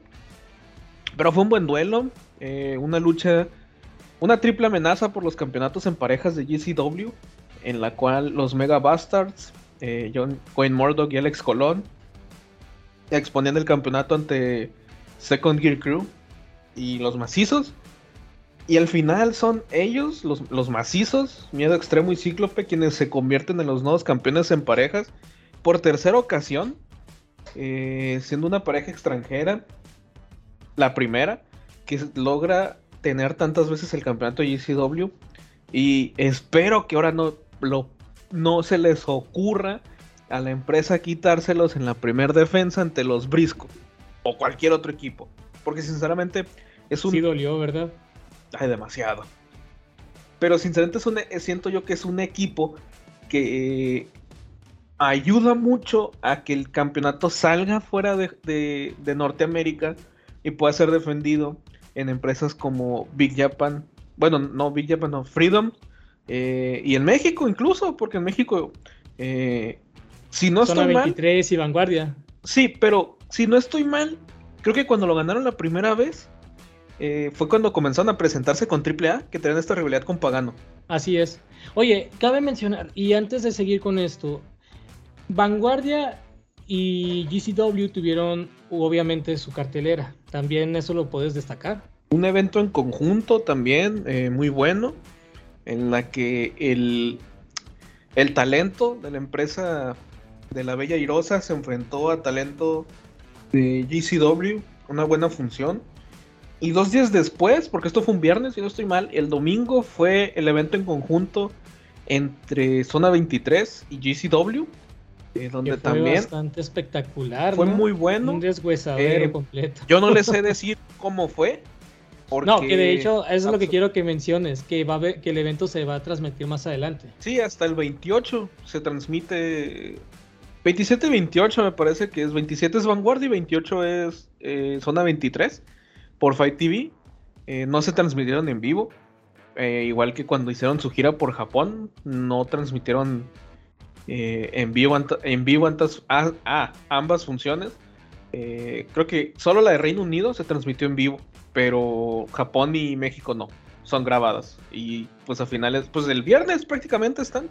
pero fue un buen duelo, eh, una lucha, una triple amenaza por los campeonatos en parejas de GCW, en la cual los Mega Bastards, eh, John Wayne Murdoch y Alex Colón, exponían el campeonato ante Second Gear Crew y los macizos. Y al final son ellos, los, los macizos, Miedo Extremo y Cíclope, quienes se convierten en los nuevos campeones en parejas por tercera ocasión, eh, siendo una pareja extranjera, la primera, que logra tener tantas veces el campeonato GCW. Y espero que ahora no, lo, no se les ocurra a la empresa quitárselos en la primera defensa ante los Brisco o cualquier otro equipo. Porque sinceramente es un... Sí dolió, ¿verdad? Ay, demasiado. Pero sinceramente siento yo que es un equipo que ayuda mucho a que el campeonato salga fuera de, Norteamérica y pueda ser defendido en empresas como Big Japan, bueno, no Big Japan, no, Freedom, eh, y en México incluso, porque en México, eh, si no Zona estoy 23 y Vanguardia. Sí, pero si no estoy mal, creo que cuando lo ganaron la primera vez, eh, fue cuando comenzaron a presentarse con AAA, que tenían esta rivalidad con Pagano. Así es. Oye, cabe mencionar, y antes de seguir con esto, Vanguardia y GCW tuvieron obviamente su cartelera. También eso lo puedes destacar. Un evento en conjunto también eh, muy bueno, en la que el, el talento de la empresa de la Bella Irosa se enfrentó a talento de GCW, una buena función. Y dos días después, porque esto fue un viernes, si no estoy mal, el domingo fue el evento en conjunto entre Zona 23 y GCW, eh, donde que fue también bastante espectacular. fue ¿no? muy bueno. Un deshuesadero Eh, completo. Yo no les sé decir cómo fue. Porque... No, que de hecho, eso es lo que quiero que menciones, que va a haber- que el evento se va a transmitir más adelante. Sí, hasta el 28 se transmite. 27 y 28 me parece que es. 27 es Vanguard y 28 es eh, Zona 23 por Fight TV. Eh, no se transmitieron en vivo. Eh, igual que cuando hicieron su gira por Japón, no transmitieron eh, en vivo, en vivo ah, ambas funciones. Eh, creo que solo la de Reino Unido se transmitió en vivo, pero Japón y México no, son grabadas. Y pues a finales, pues el viernes prácticamente están.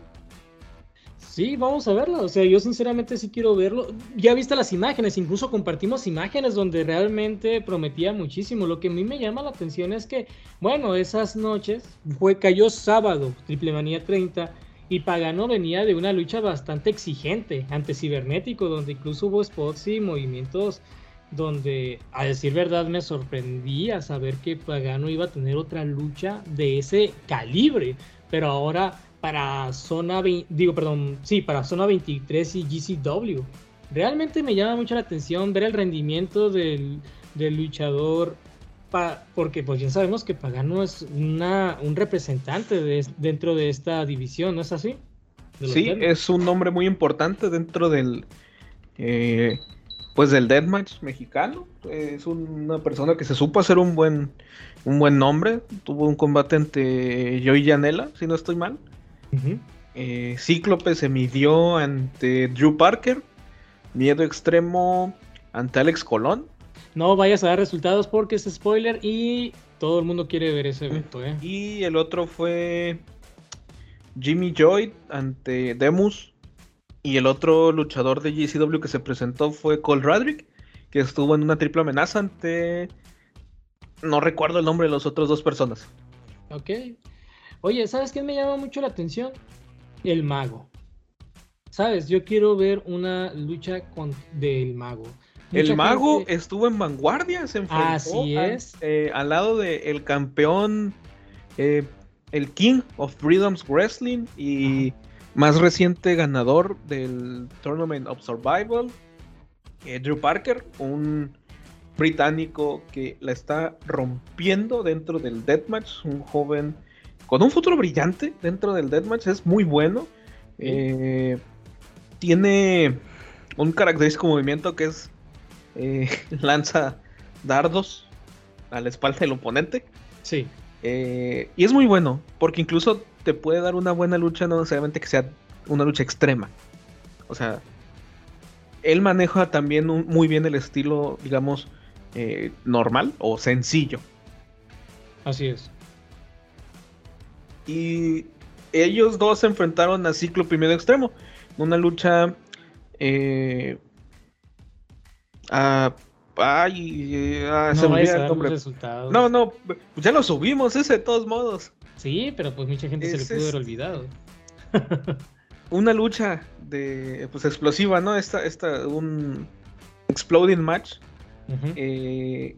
Sí, vamos a verlo. O sea, yo sinceramente sí quiero verlo. Ya viste las imágenes, incluso compartimos imágenes donde realmente prometía muchísimo. Lo que a mí me llama la atención es que, bueno, esas noches fue cayó sábado, Triple Manía 30, y Pagano venía de una lucha bastante exigente ante Cibernético, donde incluso hubo spots y movimientos donde, a decir verdad, me sorprendía saber que Pagano iba a tener otra lucha de ese calibre, pero ahora para zona 20, digo, perdón, sí, para zona 23 y GCW. Realmente me llama mucho la atención ver el rendimiento del luchador, pa- porque pues ya sabemos que Pagano es una, un representante de, es- dentro de esta división, ¿no es así? Sí, Deadmatch. es un nombre muy importante dentro del eh, pues del deathmatch mexicano. Es una persona que se supo hacer un buen un buen nombre. Tuvo un combate ante Joey Janela, si no estoy mal. Eh, Cíclope se midió ante Drew Parker. Miedo extremo ante Alex Colón. No vayas a dar resultados porque es spoiler y todo el mundo quiere ver ese evento, ¿eh? Y el otro fue Jimmy Joy ante Demus. Y el otro luchador de GCW que se presentó fue Cole Radrick, que estuvo en una triple amenaza ante... No recuerdo el nombre de las otras dos personas. Ok. Oye, ¿sabes qué me llama mucho la atención? El mago. ¿Sabes? Yo quiero ver una lucha con del mago. El mago gente- estuvo en vanguardia, se enfrentó Así al- es. eh, al lado del campeón, eh, el King of Freedom's Wrestling y más reciente ganador del Tournament of Survival, eh, Drew Parker, un británico que la está rompiendo dentro del Deathmatch, un joven con un futuro brillante dentro del Deathmatch, es muy bueno. Tiene un característico movimiento que es eh, lanza dardos a la espalda del oponente. Sí. Eh, y es muy bueno, porque incluso te puede dar una buena lucha, no necesariamente que sea una lucha extrema. O sea, él maneja también un- muy bien el estilo, digamos, eh, normal o sencillo. Así es. Y ellos dos se enfrentaron a Ciclo Primero Extremo. Una lucha. Eh, ay, ah, se No me el nombre. No, no, pues ya lo subimos ese de todos modos. Sí, pero pues mucha gente se le Ese pudo haber olvidado. Una lucha de pues explosiva, ¿no? Esta, esta, un exploding match. Eh,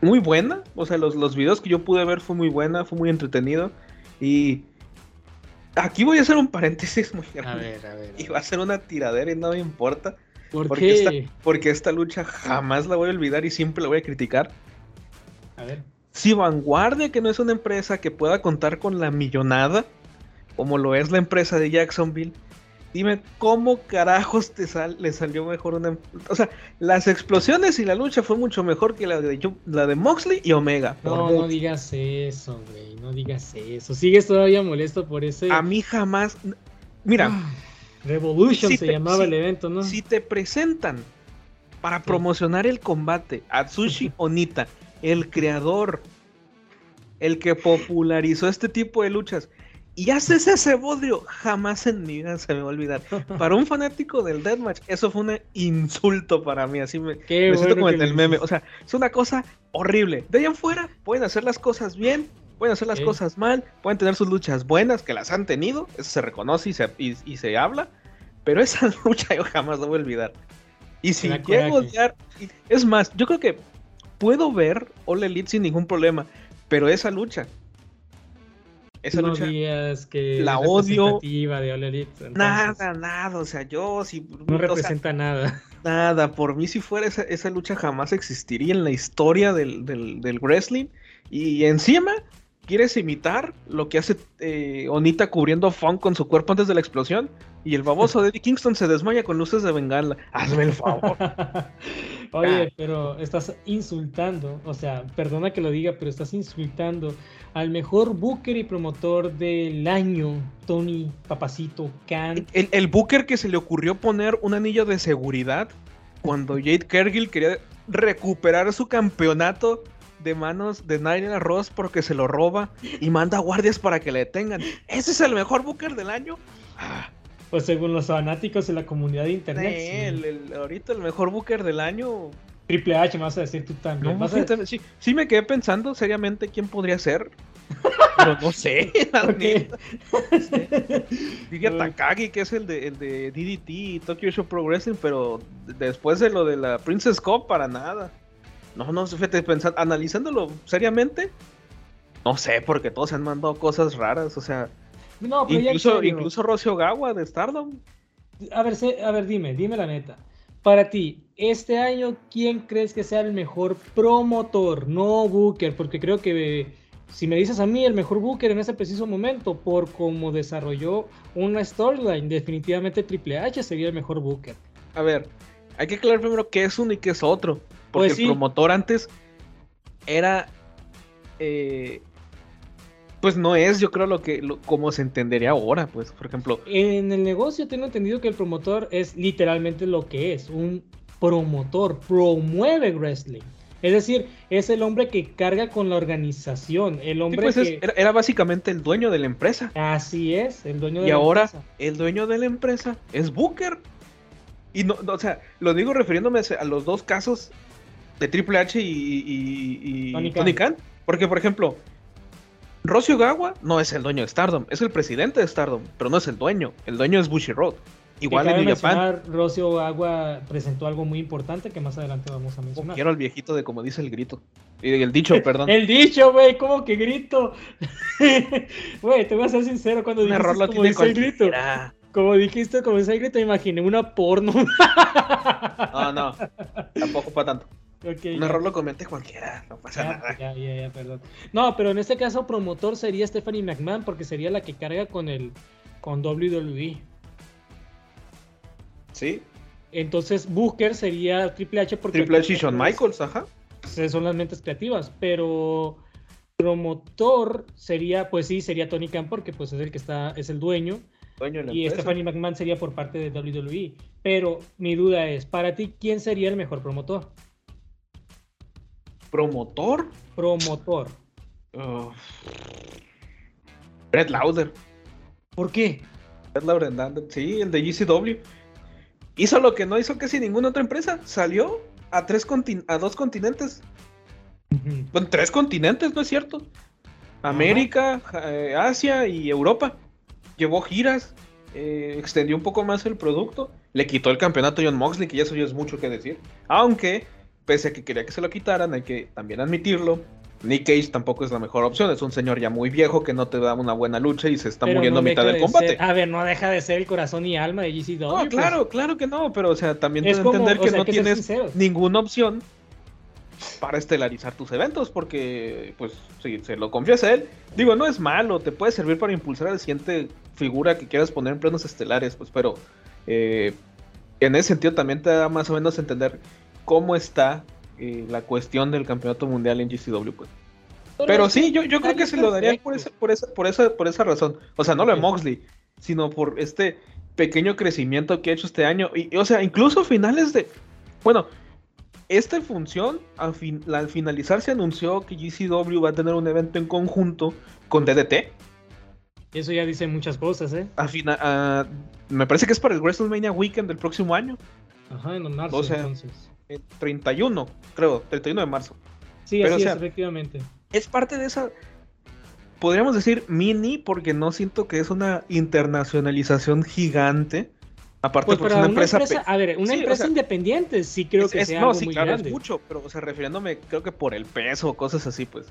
muy buena. O sea, los, los videos que yo pude ver fue muy buena, fue muy entretenido. Y aquí voy a hacer un paréntesis muy a grande. ver, a ver. a Y ver. va a ser una tiradera y no me importa. ¿Por porque qué? esta- Porque esta lucha jamás la voy a olvidar y siempre la voy a criticar. A ver. Si Vanguardia, que no es una empresa que pueda contar con la millonada, como lo es la empresa de Jacksonville, dime cómo carajos te sal- le salió mejor una... em- O sea, las explosiones y la lucha fue mucho mejor que la de, Yo- la de Moxley y Omega. No, no digas eso, güey. No digas eso. Sigues todavía molesto por ese. A mí jamás... Mira, Ah, Revolution si se te- llamaba si- el evento, ¿no? si te presentan para promocionar el combate Atsushi Onita, el creador, el que popularizó este tipo de luchas, y haces ese bodrio, jamás en mi vida se me va a olvidar. Para un fanático del Deathmatch, eso fue un insulto para mí, así me, Qué me siento bueno como en el meme. O sea, es una cosa horrible. De ahí en fuera, pueden hacer las cosas bien, pueden hacer las Sí. cosas mal, pueden tener sus luchas buenas, que las han tenido, eso se reconoce y se, y- y se habla, pero esa lucha yo jamás la voy a olvidar. Y si da llego a odiar, es más, yo creo que puedo ver All Elite sin ningún problema, pero esa lucha, esa no lucha. digas que la odio. de All Elite, entonces, Nada, nada, o sea, yo si No o sea, representa nada. nada, por mí si fuera esa, esa lucha jamás existiría en la historia del, del, del wrestling. Y encima quieres imitar lo que hace eh, Onita cubriendo a Funk con su cuerpo antes de la explosión. Y el baboso de Eddie Kingston se desmaya con luces de bengala. Hazme el favor. Oye, pero estás insultando, o sea, perdona que lo diga, pero estás insultando al mejor booker y promotor del año, Tony Papacito Khan. El, el Booker que se le ocurrió poner un anillo de seguridad cuando Jade Cargill quería recuperar su campeonato de manos de Nyla Ross porque se lo roba y manda guardias para que le detengan. ¿Ese es el mejor Booker del año? Ah, Pues según los fanáticos de la comunidad de internet. sí, sí. el- el- ahorita el mejor Booker del año. Triple H, me vas a decir tú también. No, a- fíjate, sí, sí me quedé pensando seriamente quién podría ser. Pero no sé, la Ok. neta. Dije a Takagi, que es el de, el de DDT y Tokyo Show Pro Wrestling, pero después de lo de la Princess Cup, para nada. No, no, fíjate, pensando, analizándolo seriamente, no sé, porque todos se han mandado cosas raras, o sea, No, pero ya incluso, serio. incluso Rossi Ogawa de Stardom. A ver, a ver, dime, dime la neta. Para ti, este año, ¿quién crees que sea el mejor promotor? No Booker, porque creo que si me dices a mí el mejor Booker en ese preciso momento, por cómo desarrolló una storyline, definitivamente Triple H sería el mejor Booker. A ver, hay que aclarar primero qué es uno y qué es otro. Porque Pues sí. el promotor antes era. eh, pues no es, yo creo, lo que lo- como se entendería ahora. Pues, por ejemplo, En el negocio tengo entendido que el promotor es literalmente lo que es, un promotor, promueve wrestling. Es decir, es el hombre que carga con la organización, el sí, hombre pues es- que... era, era básicamente el dueño de la empresa. Así es, el dueño de Y la ahora empresa. el dueño de la empresa es Booker. Y no, no, o sea, lo digo refiriéndome a los dos casos de Triple H y, y- y Tony Tony, Khan. Khan. Porque, por ejemplo, Rossi Ogawa no es el dueño de Stardom, es el presidente de Stardom, pero no es el dueño. El dueño es Bushi Road. Igual en New Japan. Rocio Agua presentó algo muy importante que más adelante vamos a Oh, mencionar. quiero al viejito de como dice el grito. El dicho, perdón. El dicho, güey, ¿cómo que grito? Güey, te voy a ser sincero, cuando Un dijiste error lo como dice el grito, como dijiste como dice el grito, me imaginé una porno. No, no, tampoco para tanto. Ok, Un error lo comete cualquiera, no pasa Ya, nada. ya, ya, ya, perdón. No, pero en este caso promotor sería Stephanie McMahon porque sería la que carga con el con WWE. Sí, Entonces Booker sería Triple H porque Triple H y Shawn Michaels, ajá. son las mentes creativas, pero promotor sería, pues sí, sería Tony Khan porque pues es el que está, es el dueño Dueño de la y empresa. Stephanie McMahon sería por parte de WWE. Pero mi duda es, para ti, ¿quién sería el mejor promotor? Promotor. Promotor. Uh, Brett Lauder. ¿Por qué? Brett Lauder Sí, el de GCW. Hizo lo que no hizo casi ninguna otra empresa. Salió a, tres contin- a dos continentes. Bueno, tres continentes, ¿no es cierto? América, eh, Asia y Europa. Llevó giras. eh, extendió un poco más el producto. Le quitó el campeonato a John Moxley, que ya eso ya es mucho que decir. Aunque, pese a que quería que se lo quitaran, hay que también admitirlo. Nick Cage tampoco es la mejor opción. Es un señor ya muy viejo que no te da una buena lucha y se está Pero muriendo no a mitad del de combate. ser- a ver, no deja de ser el corazón y alma de GCW. No, pues. claro, claro que no, pero o sea, también Es puedo como, entender que sea, no que tienes ninguna opción para estelarizar tus eventos, porque, pues, si se lo confiesa él, digo, no es malo, te puede servir para impulsar a la siguiente figura que quieras poner en planos estelares, pues, pero eh, en ese sentido también te da más o menos entender cómo está eh, la cuestión del campeonato mundial en GCW, pues. Pero sí, yo, yo creo que se lo daría por esa, por esa, por esa, por esa razón. O sea, no lo de. Moxley, sino por este pequeño crecimiento que ha hecho este año. Y, o sea, incluso finales de. Bueno, esta función, al, fin, al finalizar, se anunció que GCW va a tener un evento en conjunto con DDT. Eso ya dice muchas cosas, ¿eh? A fina- a- me parece que es para el WrestleMania Weekend del próximo año. Ajá, en marzo, O sea, entonces. El 31, creo, 31 de marzo. Sí, pero, así o sea, es, efectivamente. es parte de esa, podríamos decir mini, porque no siento que es una internacionalización gigante. Aparte, Pues porque para es una empresa. a ver, una Sí, o empresa sea, independiente sí creo es- que es- sea no, algo sí, muy claro, grande. es mucho, pero, o sea, refiriéndome, creo que por el peso o cosas así, pues.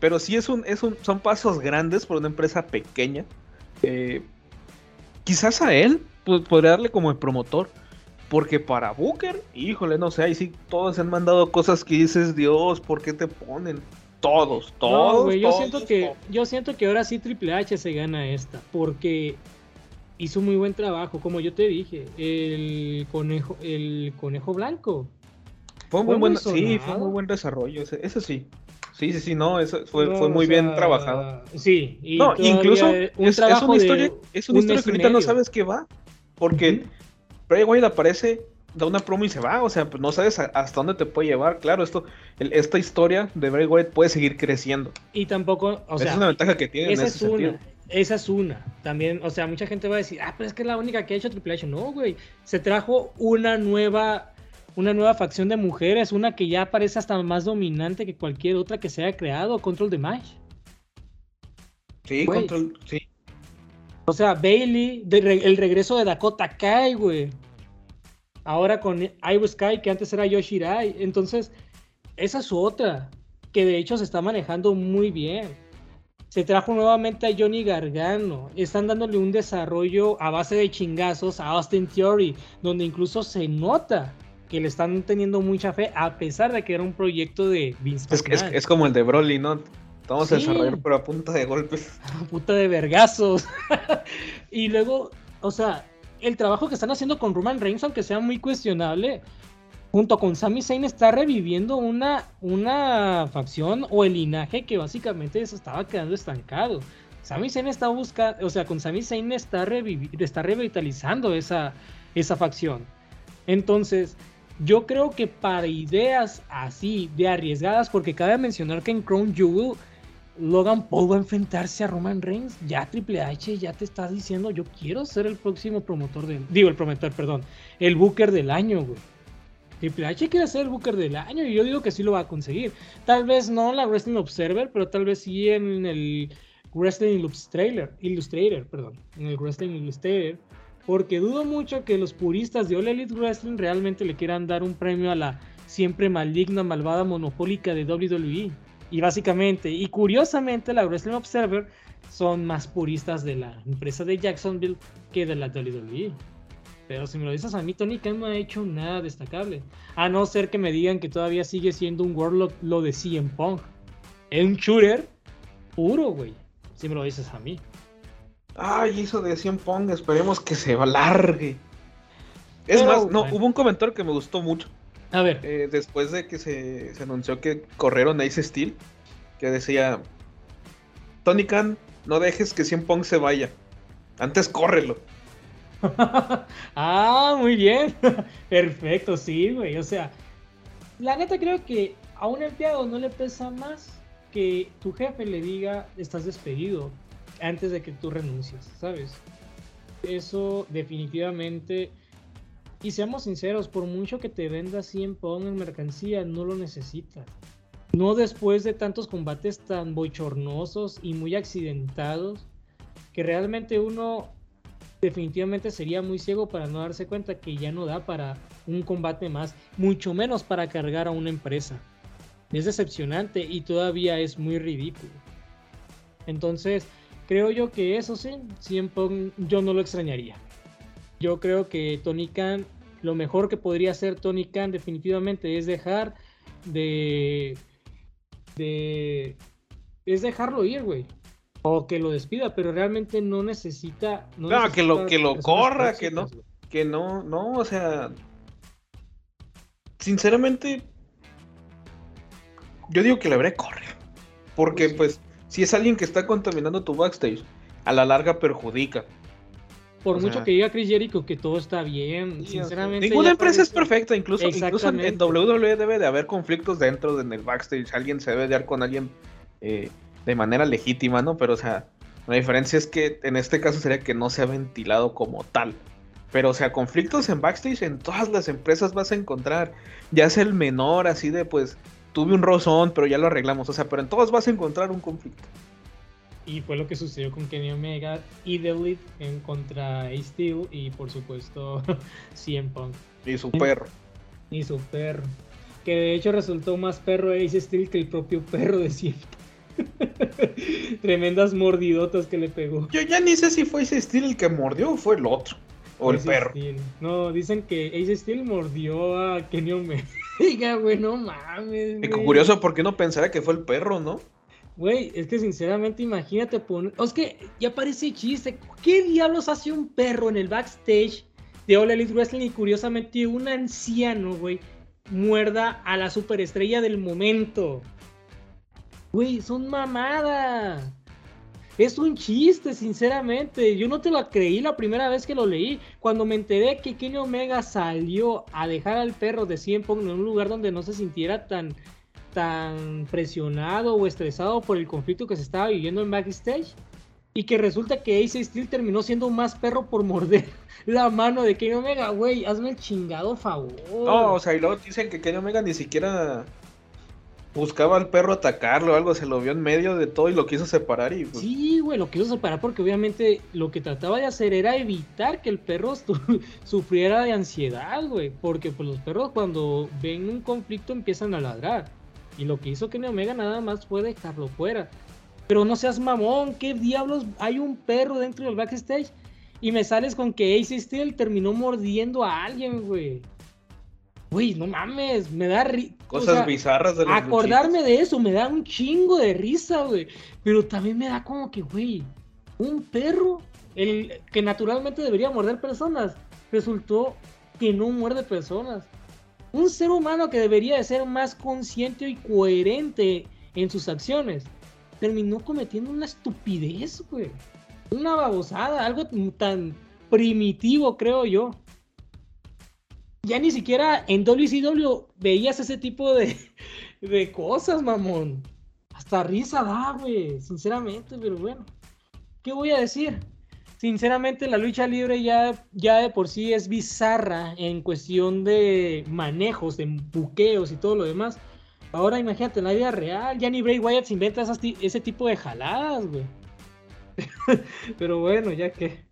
Pero sí es un, es un, son pasos grandes por una empresa pequeña. Eh, quizás a él pues, podría darle como el promotor. Porque para Booker, híjole, no sé, ahí sí todos han mandado cosas que dices, Dios, ¿por qué te ponen? Todos, todos. No, güey, yo todos, siento que yo siento que ahora sí Triple H se gana esta, porque hizo muy buen trabajo, como yo te dije, el conejo, el conejo blanco. Fue un muy buen, sí, fue muy buen desarrollo, ese, ese sí. Sí, sí, sí, no, eso fue, No, fue muy o bien trabajado. Sí, y No, incluso un es, es una historia, es una un historia que ahorita no sabes qué va. Porque. Bray Wyatt aparece, da una promo y se va. O sea, pues no sabes a- hasta dónde te puede llevar. Claro, esto, el- esta historia de Bray Wyatt puede seguir creciendo. Y tampoco, o Esa sea, es una ventaja que tiene en esa ese es sentido. una. Esa es una. También, o sea, mucha gente va a decir, ah, pero es que es la única que ha hecho Triple H. No, güey. Se trajo una nueva, una nueva facción de mujeres, una que ya parece hasta más dominante que cualquier otra que se haya creado, Control the Match. Sí, Güey. control, sí. O sea, Bailey, re- el regreso de Dakota Kai, güey. Ahora con Io Sky, que antes era Yoshirai. Entonces, esa es otra, que de hecho se está manejando muy bien. Se trajo nuevamente a Johnny Gargano. Están dándole un desarrollo a base de chingazos a Austin Theory, donde incluso se nota que le están teniendo mucha fe, a pesar de que era un proyecto de Vince Es, es como el de Broly, ¿no? Vamos a desarrollar, pero a punta de golpes. puta de vergazos. y luego, o sea, el trabajo que están haciendo con Roman Reigns, aunque sea muy cuestionable, junto con Sami Zayn está reviviendo una, una facción o el linaje que básicamente se estaba quedando estancado. Sami Zayn está buscando, o sea, con Sami Zayn está, está revitalizando esa, esa facción. Entonces, yo creo que para ideas así de arriesgadas, porque cabe mencionar que en Crown Jewel Logan Paul va a enfrentarse a Roman Reigns. Ya Triple H ya te está diciendo, yo quiero ser el próximo promotor del... Digo, el promotor, perdón. El Booker del año, güey. Triple H quiere ser el Booker del año y yo digo que sí lo va a conseguir. Tal vez no en la Wrestling Observer, pero tal vez sí en el Wrestling Illustrator, Illustrator, perdón. En el Wrestling Illustrator. Porque dudo mucho que los puristas de All Elite Wrestling realmente le quieran dar un premio a la siempre maligna, malvada, monopólica de WWE. Y básicamente, y curiosamente, la Wrestling Observer son más puristas de la empresa de Jacksonville que de la WWE. Pero si me lo dices a mí, Tony Khan no ha hecho nada destacable. A no ser que me digan que todavía sigue siendo un Warlock lo de CM Punk. Es un shooter puro, güey. Si me lo dices a mí. Ay, eso de 100 Pong, esperemos que se largue. Es Pero, más, no, bueno. hubo un comentario que me gustó mucho. A ver, eh, después de que se, se anunció que corrieron a Ace Steel, que decía: Tony Khan, no dejes que 100 Pong se vaya. Antes córrelo. ah, muy bien. Perfecto, sí, güey. O sea, la neta creo que a un empleado no le pesa más que tu jefe le diga estás despedido antes de que tú renuncies, ¿sabes? Eso definitivamente. Y seamos sinceros, por mucho que te venda 100 Pong en mercancía, no lo necesitas. No después de tantos combates tan bochornosos y muy accidentados, que realmente uno definitivamente sería muy ciego para no darse cuenta que ya no da para un combate más, mucho menos para cargar a una empresa. Es decepcionante y todavía es muy ridículo. Entonces, creo yo que eso sí, siempre yo no lo extrañaría. Yo creo que Tony Khan, lo mejor que podría hacer Tony Khan definitivamente es dejar de... de es dejarlo ir, güey. O que lo despida, pero realmente no necesita. No, que lo- que lo corra, que no. Que no, no, o sea. Sinceramente. Yo digo que le habré correr. Porque, Pues sí. pues, si es alguien que está contaminando tu backstage, a la larga perjudica. Por o mucho sea- que diga Chris Jericho que todo está bien, sinceramente. Ninguna empresa es perfecta, incluso, incluso en, en. WWE debe de haber conflictos dentro en el backstage. Alguien se debe de dar con alguien eh, de manera legítima, ¿no? Pero, o sea, la diferencia es que en este caso sería que no se ha ventilado como tal. Pero, o sea, conflictos en backstage en todas las empresas vas a encontrar. Ya sea el menor, así de pues, tuve un rozón, pero ya lo arreglamos. O sea, pero en todos vas a encontrar un conflicto. Y fue lo que sucedió con Kenny Omega y The Elite en contra Ace Steel y por supuesto CM Punk Y su perro. y su perro. Que de hecho resultó más perro Ace Steel que el propio perro de CM Punk. Tremendas mordidotas que le pegó. Yo ya ni sé si fue ese Steel el que mordió o fue el otro. O el Ace perro. Steel. No, dicen que Ace Steel mordió a Kenny Omega, güey, no mames. Y qué curioso, porque uno pensaría que fue el perro, ¿no? Güey, es que sinceramente imagínate poner... Es que ya parece chiste. ¿Qué diablos hace un perro en el backstage de All Elite Wrestling y curiosamente un anciano, güey, muerda a la superestrella del momento? Güey, son mamadas. Es un chiste, sinceramente. Yo no te lo creí la primera vez que lo leí. Cuando me enteré que Kenny Omega salió a dejar al perro de 100 en un lugar donde no se sintiera tan, tan presionado o estresado por el conflicto que se estaba viviendo en backstage. Y que resulta que Ace Steel terminó siendo más perro por morder la mano de Kenny Omega. Güey, hazme el chingado favor. No, o sea, y luego dicen que Kenny Omega ni siquiera buscaba al perro atacarlo o algo, se lo vio en medio de todo y lo quiso separar y pues, Sí, güey, lo quiso separar porque obviamente lo que trataba de hacer era evitar que el perro sufriera de ansiedad, güey. Porque pues los perros cuando ven un conflicto empiezan a ladrar. Y lo que hizo Kenny Omega nada más fue dejarlo fuera. Pero no seas mamón, ¿qué diablos? Hay un perro dentro del backstage y me sales con que Ace Steel terminó mordiendo a alguien, güey. Güey, no mames, me da ri- o cosas sea, bizarras de los Acordarme de eso me da un chingo de risa, güey. Pero también me da como que, güey, un perro, el que naturalmente debería morder personas, resultó que no muerde personas. Un ser humano que debería de ser más consciente y coherente en sus acciones, terminó cometiendo una estupidez, güey. Una babosada, algo tan primitivo, creo yo. Ya ni siquiera en WCW veías ese tipo de, de cosas, mamón. Hasta risa da, güey, sinceramente, pero bueno. ¿Qué voy a decir? Sinceramente, la lucha libre ya, ya de por sí es bizarra en cuestión de manejos, de buqueos y todo lo demás. Ahora imagínate, en la vida real, ya ni Bray Wyatt se inventa ese tipo de jaladas, güey. pero bueno, ya que...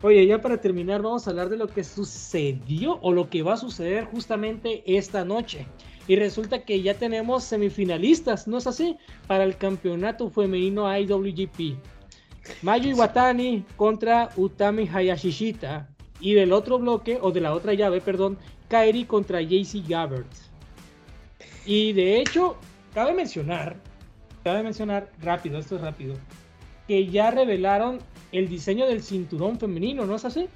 Oye, ya para terminar, vamos a hablar de lo que sucedió o lo que va a suceder justamente esta noche. Y resulta que ya tenemos semifinalistas, ¿no es así? Para el campeonato femenino IWGP. Mayu Iwatani contra Utami Hayashishita. Y del otro bloque, o de la otra llave, perdón, Kairi contra JC Gabbert. Y de hecho, cabe mencionar, cabe mencionar, rápido, esto es rápido, que ya revelaron el diseño del cinturón femenino, ¿no es así?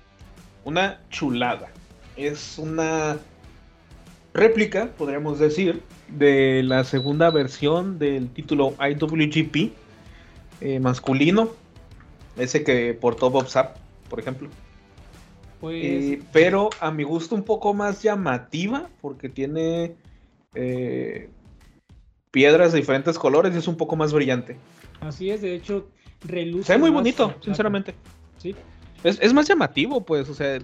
Una chulada. Es una réplica, podríamos decir, de la segunda versión del título IWGP eh, masculino. Ese que portó Bob Sapp, por ejemplo. Pues Eh, pero a mi gusto un poco más llamativa, porque tiene eh, piedras de diferentes colores y es un poco más brillante. así es, de hecho, reluce. Se ve muy bonito, sinceramente. Sí, Es, es más llamativo, pues, o sea,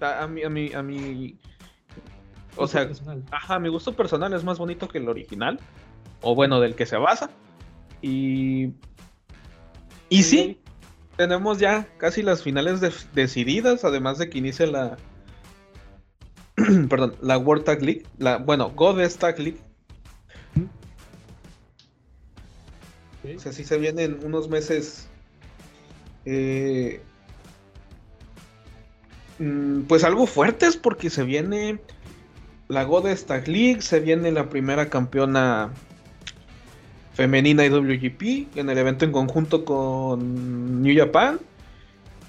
a, mi, a mi, a mi, o sea, personal. ajá, mi gusto personal es más bonito que el original, o bueno, del que se basa, y, y sí, tenemos ya casi las finales de- decididas, además de que inicia la, perdón, la World Tag League, la, bueno, Goddess Tag League, Ok. O sea, sí se vienen unos meses. eh, mm, pues algo fuertes porque se viene la Goddess Tag League, se viene la primera campeona femenina IWGP en el evento en conjunto con New Japan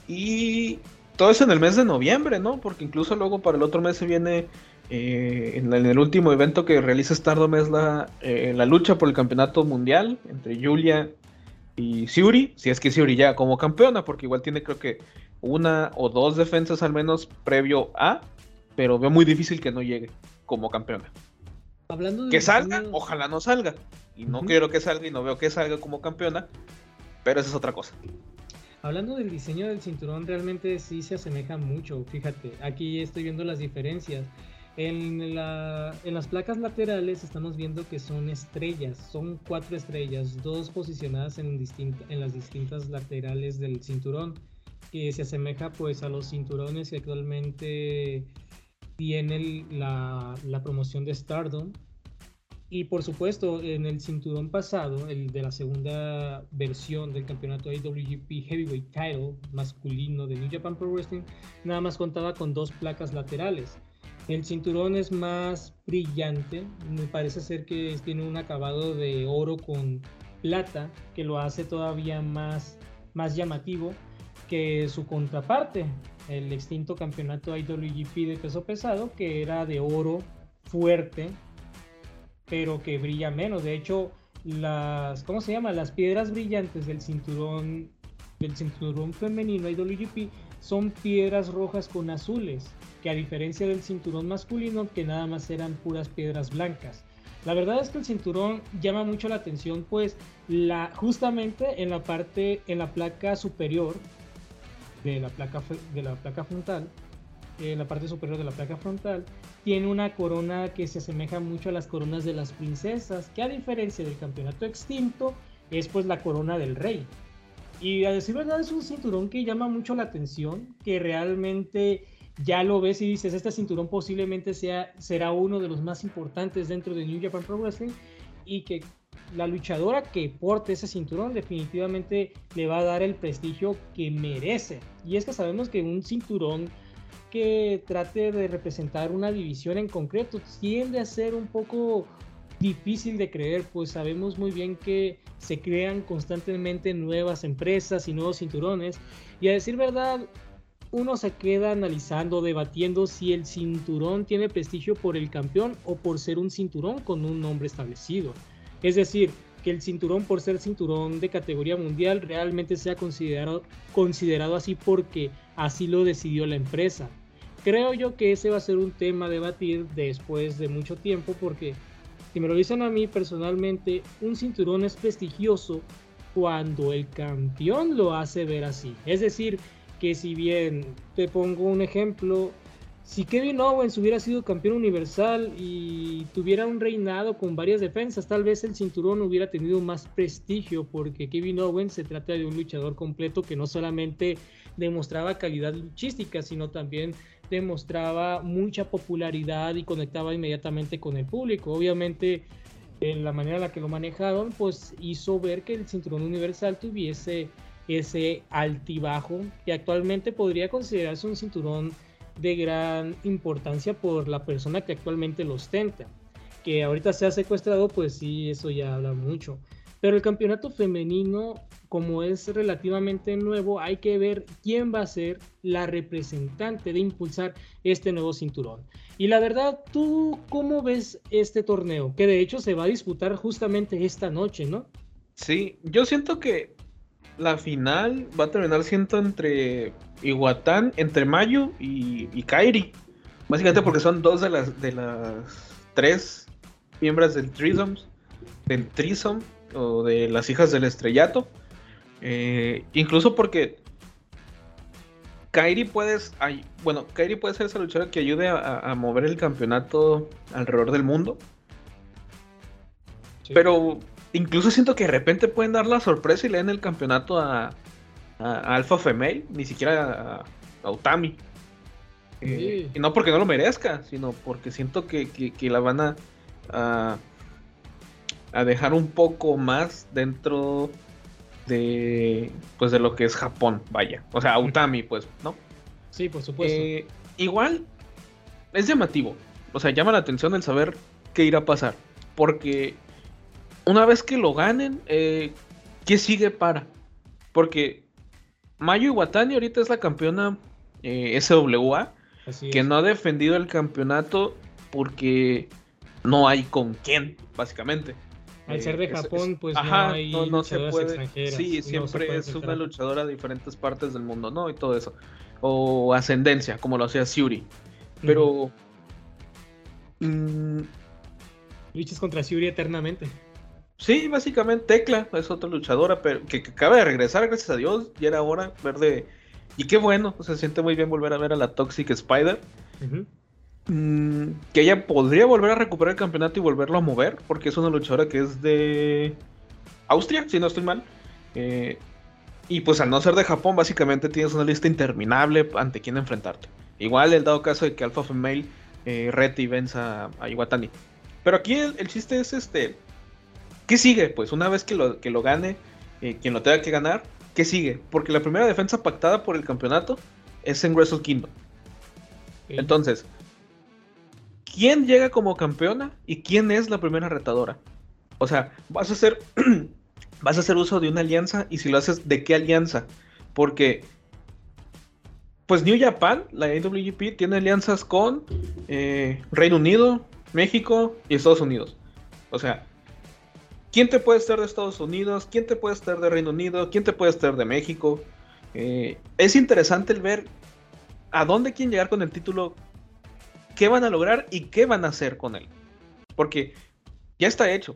y todo eso en el mes de noviembre, ¿no? Porque incluso luego para el otro mes se viene eh, en, la- en el último evento que realiza Stardom es la, eh, la lucha por el campeonato mundial entre Julia y Siuri, si es que Siuri ya como campeona, porque igual tiene creo que una o dos defensas al menos previo a, pero veo muy difícil que no llegue como campeona. Hablando de Que salga, ojalá no salga. Y no Ujú. quiero que salga y no veo que salga como campeona, pero esa es otra cosa. Hablando del diseño del cinturón, realmente sí se asemeja mucho. Fíjate, aquí estoy viendo las diferencias. En, la- en las placas laterales estamos viendo que son estrellas, son cuatro estrellas, dos posicionadas en, distinta- en las distintas laterales del cinturón, que se asemeja pues a los cinturones que actualmente tiene la, la promoción de Stardom. Y por supuesto, en el cinturón pasado, el de la segunda versión del campeonato IWGP Heavyweight Title masculino de New Japan Pro Wrestling, nada más contaba con dos placas laterales. El cinturón es más brillante, me parece ser que tiene un acabado de oro con plata que lo hace todavía más, más llamativo que su contraparte, el extinto campeonato IWGP de peso pesado, que era de oro fuerte, pero que brilla menos. De hecho, las, ¿cómo se llama? Las piedras brillantes del cinturón, del cinturón femenino IWGP son piedras rojas con azules, que a diferencia del cinturón masculino, que nada más eran puras piedras blancas. La verdad es que el cinturón llama mucho la atención, pues justamente en la parte, en la placa superior de la placa, de la placa frontal, en la parte superior de la placa frontal, tiene una corona que se asemeja mucho a las coronas de las princesas, que a diferencia del campeonato extinto, es pues la corona del rey. Y a decir verdad es un cinturón que llama mucho la atención, que realmente ya lo ves y dices, este cinturón posiblemente sea, será uno de los más importantes dentro de New Japan Pro Wrestling y que la luchadora que porte ese cinturón definitivamente le va a dar el prestigio que merece. Y es que sabemos que un cinturón que trate de representar una división en concreto tiende a ser un poco difícil de creer, pues sabemos muy bien que se crean constantemente nuevas empresas y nuevos cinturones. Y a decir verdad, uno se queda analizando, debatiendo si el cinturón tiene prestigio por el campeón o por ser un cinturón con un nombre establecido. Es decir, que el cinturón por ser cinturón de categoría mundial realmente sea considerado, considerado así porque así lo decidió la empresa creo yo que ese va a ser un tema a debatir después de mucho tiempo porque si me lo dicen a mí personalmente, un cinturón es prestigioso cuando el campeón lo hace ver así. Es decir, que si bien te pongo un ejemplo, si Kevin Owens hubiera sido campeón universal y tuviera un reinado con varias defensas, tal vez el cinturón hubiera tenido más prestigio porque Kevin Owens se trata de un luchador completo que no solamente demostraba calidad luchística, sino también demostraba mucha popularidad y conectaba inmediatamente con el público. Obviamente, en la manera en la que lo manejaron, pues hizo ver que el cinturón universal tuviese ese altibajo que actualmente podría considerarse un cinturón de gran importancia por la persona que actualmente lo ostenta. Que ahorita se ha secuestrado, pues sí, eso ya habla mucho. Pero el campeonato femenino, como es relativamente nuevo, hay que ver quién va a ser la representante de impulsar este nuevo cinturón. Y la verdad, ¿tú cómo ves este torneo? Que de hecho se va a disputar justamente esta noche, ¿no? Sí, yo siento que la final va a terminar siendo entre Iguatán, entre Mayu y, Kairi. Básicamente porque son dos de las, de las tres miembros del Threesome, del Threesome o de las hijas del estrellato. Eh, incluso porque Kairi puedes, bueno, Kairi puede ser esa luchadora que ayude a, mover el campeonato alrededor del mundo. Pero incluso siento que de repente pueden dar la sorpresa y le den el campeonato a, Alpha Female, ni siquiera a, Utami. Eh, y no porque no lo merezca, sino porque siento que, que la van a, a dejar un poco más dentro de pues de lo que es Japón, vaya. O sea, Utami, pues, ¿no? Sí, por supuesto. Eh, igual es llamativo. O sea, llama la atención el saber qué irá a pasar. Porque una vez que lo ganen, eh, ¿qué sigue para? Porque Mayu Iwatani ahorita es la campeona eh, SWA, que no ha defendido el campeonato porque no hay con quién, básicamente. Al ser de Japón, pues no hay no, se puede. Sí, siempre es una luchadora de diferentes partes del mundo, ¿no? Y todo eso. O ascendencia, como lo hacía Shuri. Pero. Mm, Luchas contra Shuri eternamente. Sí, básicamente Tecla es otra luchadora, pero que, acaba de regresar, gracias a Dios. Y era hora ver de. Y qué bueno, se siente muy bien volver a ver a la Toxic Spider. Mm, que ella podría volver a recuperar el campeonato y volverlo a mover, porque es una luchadora que es de Austria, si no estoy mal. Eh, y pues al no ser de Japón, básicamente tienes una lista interminable ante quién enfrentarte. Igual el dado caso de que Alpha Female eh, rete y venza a Iwatani. Pero aquí el, chiste es este. ¿Qué sigue? Pues una vez que lo, que lo gane, eh, quien lo tenga que ganar, ¿qué sigue? Porque la primera defensa pactada por el campeonato es en Wrestle Kingdom. Entonces, ¿quién llega como campeona y quién es la primera retadora? O sea, vas a hacer vas a hacer uso de una alianza y si lo haces, ¿de qué alianza? Porque pues New Japan, la AWGP, tiene alianzas con eh, Reino Unido, México y Estados Unidos. O sea, ¿quién te puede estar de Estados Unidos? ¿Quién te puede estar de Reino Unido? ¿Quién te puede estar de México? Eh, es interesante el ver a dónde quieren llegar con el título, qué van a lograr y qué van a hacer con él. Porque ya está hecho.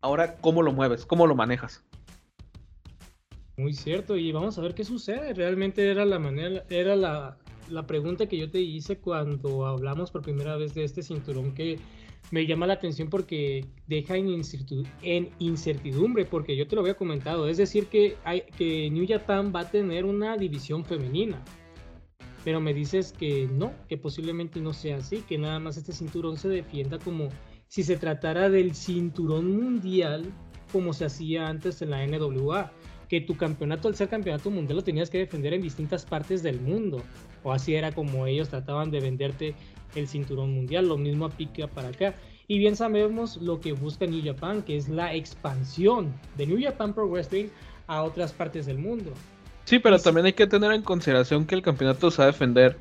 Ahora, ¿cómo lo mueves? ¿Cómo lo manejas? Muy cierto, y vamos a ver qué sucede. Realmente era la manera, era la, la pregunta que yo te hice cuando hablamos por primera vez de este cinturón que me llama la atención porque deja en, incertidumbre, porque yo te lo había comentado. Es decir, que, que New Japan va a tener una división femenina. Pero me dices que no, que posiblemente no sea así, que nada más este cinturón se defienda como si se tratara del cinturón mundial como se hacía antes en la NWA que tu campeonato, al ser campeonato mundial, lo tenías que defender en distintas partes del mundo. O así era como ellos trataban de venderte el cinturón mundial. Lo mismo aplica para acá. Y bien sabemos lo que busca New Japan, que es la expansión de New Japan Pro Wrestling a otras partes del mundo. Sí, pero también hay que tener en consideración que el campeonato se va a defender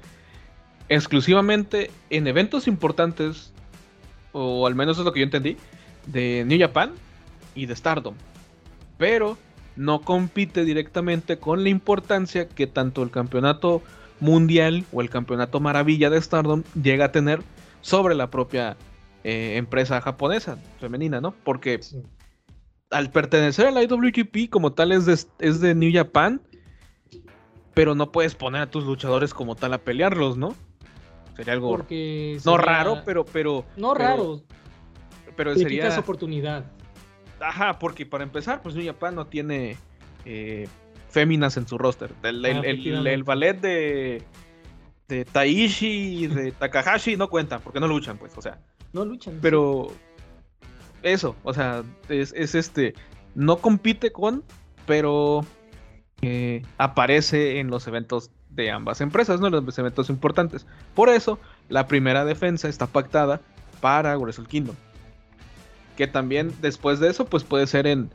exclusivamente en eventos importantes, o al menos es lo que yo entendí, de New Japan y de Stardom. Pero no compite directamente con la importancia que tanto el campeonato mundial o el campeonato maravilla de Stardom llega a tener sobre la propia eh, empresa japonesa femenina, ¿no? Porque al pertenecer a la IWGP como tal es de, es de New Japan, pero no puedes poner a tus luchadores como tal a pelearlos, ¿no? Sería algo no raro, pero pero no raro. Pero, sería oportunidad. Ajá, porque para empezar, pues New Japan no tiene eh, féminas en su roster. El, ah, ballet de, de Taishi y de Takahashi no cuentan, porque no luchan, pues, o sea. No luchan. Pero eso, o sea, es, este, no compite con, pero eh, aparece en los eventos de ambas empresas, ¿no? Los eventos importantes. Por eso, la primera defensa está pactada para Wrestle Kingdom. Que también después de eso, pues puede ser en.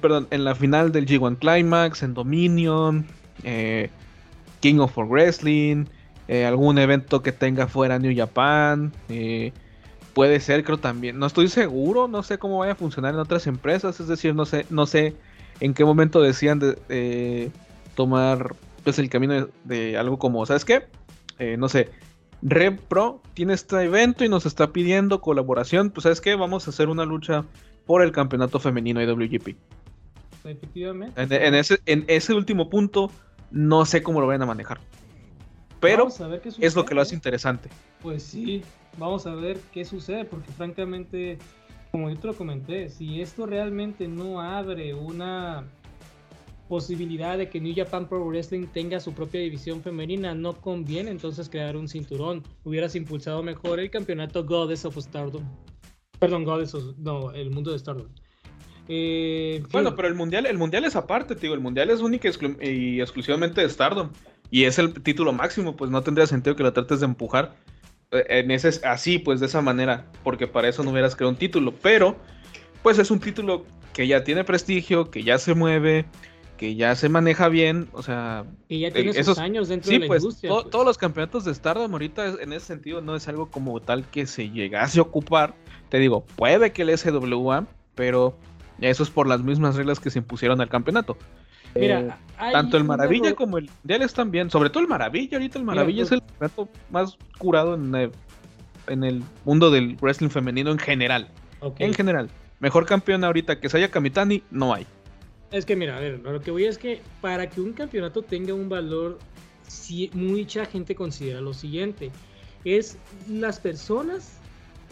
Perdón, en la final del G1 Climax, en Dominion, eh, King of For Wrestling, eh, algún evento que tenga fuera New Japan. Eh, puede ser, creo también. No estoy seguro, no sé cómo vaya a funcionar en otras empresas. Es decir, no sé, no sé en qué momento decían de tomar pues, el camino de, de, algo como, ¿sabes qué? no sé, Red Pro tiene este evento y nos está pidiendo colaboración. Pues, ¿sabes qué? Vamos a hacer una lucha por el campeonato femenino IWGP. Efectivamente. En, ese, en ese último punto, no sé cómo lo van a manejar. Pero es lo que lo hace interesante. Pues sí, vamos a ver qué sucede, porque francamente, como yo te lo comenté, si esto realmente no abre una posibilidad de que New Japan Pro Wrestling tenga su propia división femenina. No conviene entonces crear un cinturón. Hubieras impulsado mejor el campeonato Goddess of Stardom. Perdón, Goddess of, no, el mundo de Stardom. Eh, bueno, pero el mundial, el mundial es aparte, tío. El mundial es único y exclusivamente de Stardom. Y es el título máximo, pues no tendría sentido que lo trates de empujar en ese, así, pues de esa manera. Porque para eso no hubieras creado un título. Pero, pues es un título que ya tiene prestigio, que ya se mueve que ya se maneja bien, o sea... Y ya tiene esos años dentro de la pues, industria. pues. todos los campeonatos de Stardom ahorita en ese sentido no es algo como tal que se llegase a ocupar. Te digo, puede que el SWA, pero eso es por las mismas reglas que se impusieron al campeonato. Mira, eh, tanto el Maravilla como el Mundial están bien, sobre todo el Maravilla, ahorita el Maravilla es el campeonato más curado en el, en el mundo del wrestling femenino en general. En general. Mejor campeón ahorita que Saya Kamitani, no hay. Es que mira, a ver, lo que voy es que para que un campeonato tenga un valor, si, mucha gente considera lo siguiente, es las personas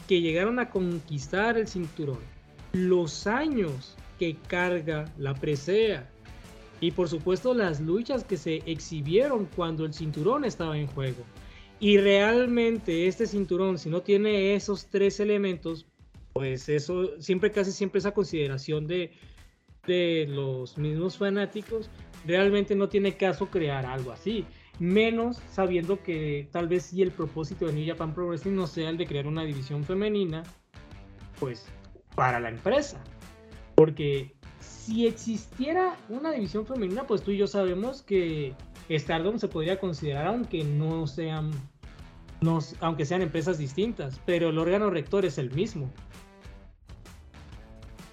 que llegaron a conquistar el cinturón, los años que carga la presea y por supuesto las luchas que se exhibieron cuando el cinturón estaba en juego. Y realmente este cinturón, si no tiene esos tres elementos, pues eso siempre, casi siempre esa consideración de, de los mismos fanáticos, realmente no tiene caso crear algo así. Menos sabiendo que tal vez si el propósito de New Japan Pro Wrestling no sea el de crear una división femenina, pues para la empresa. Porque si existiera una división femenina, pues tú y yo sabemos que Stardom se podría considerar, aunque no sean, no, aunque sean empresas distintas, pero el órgano rector es el mismo.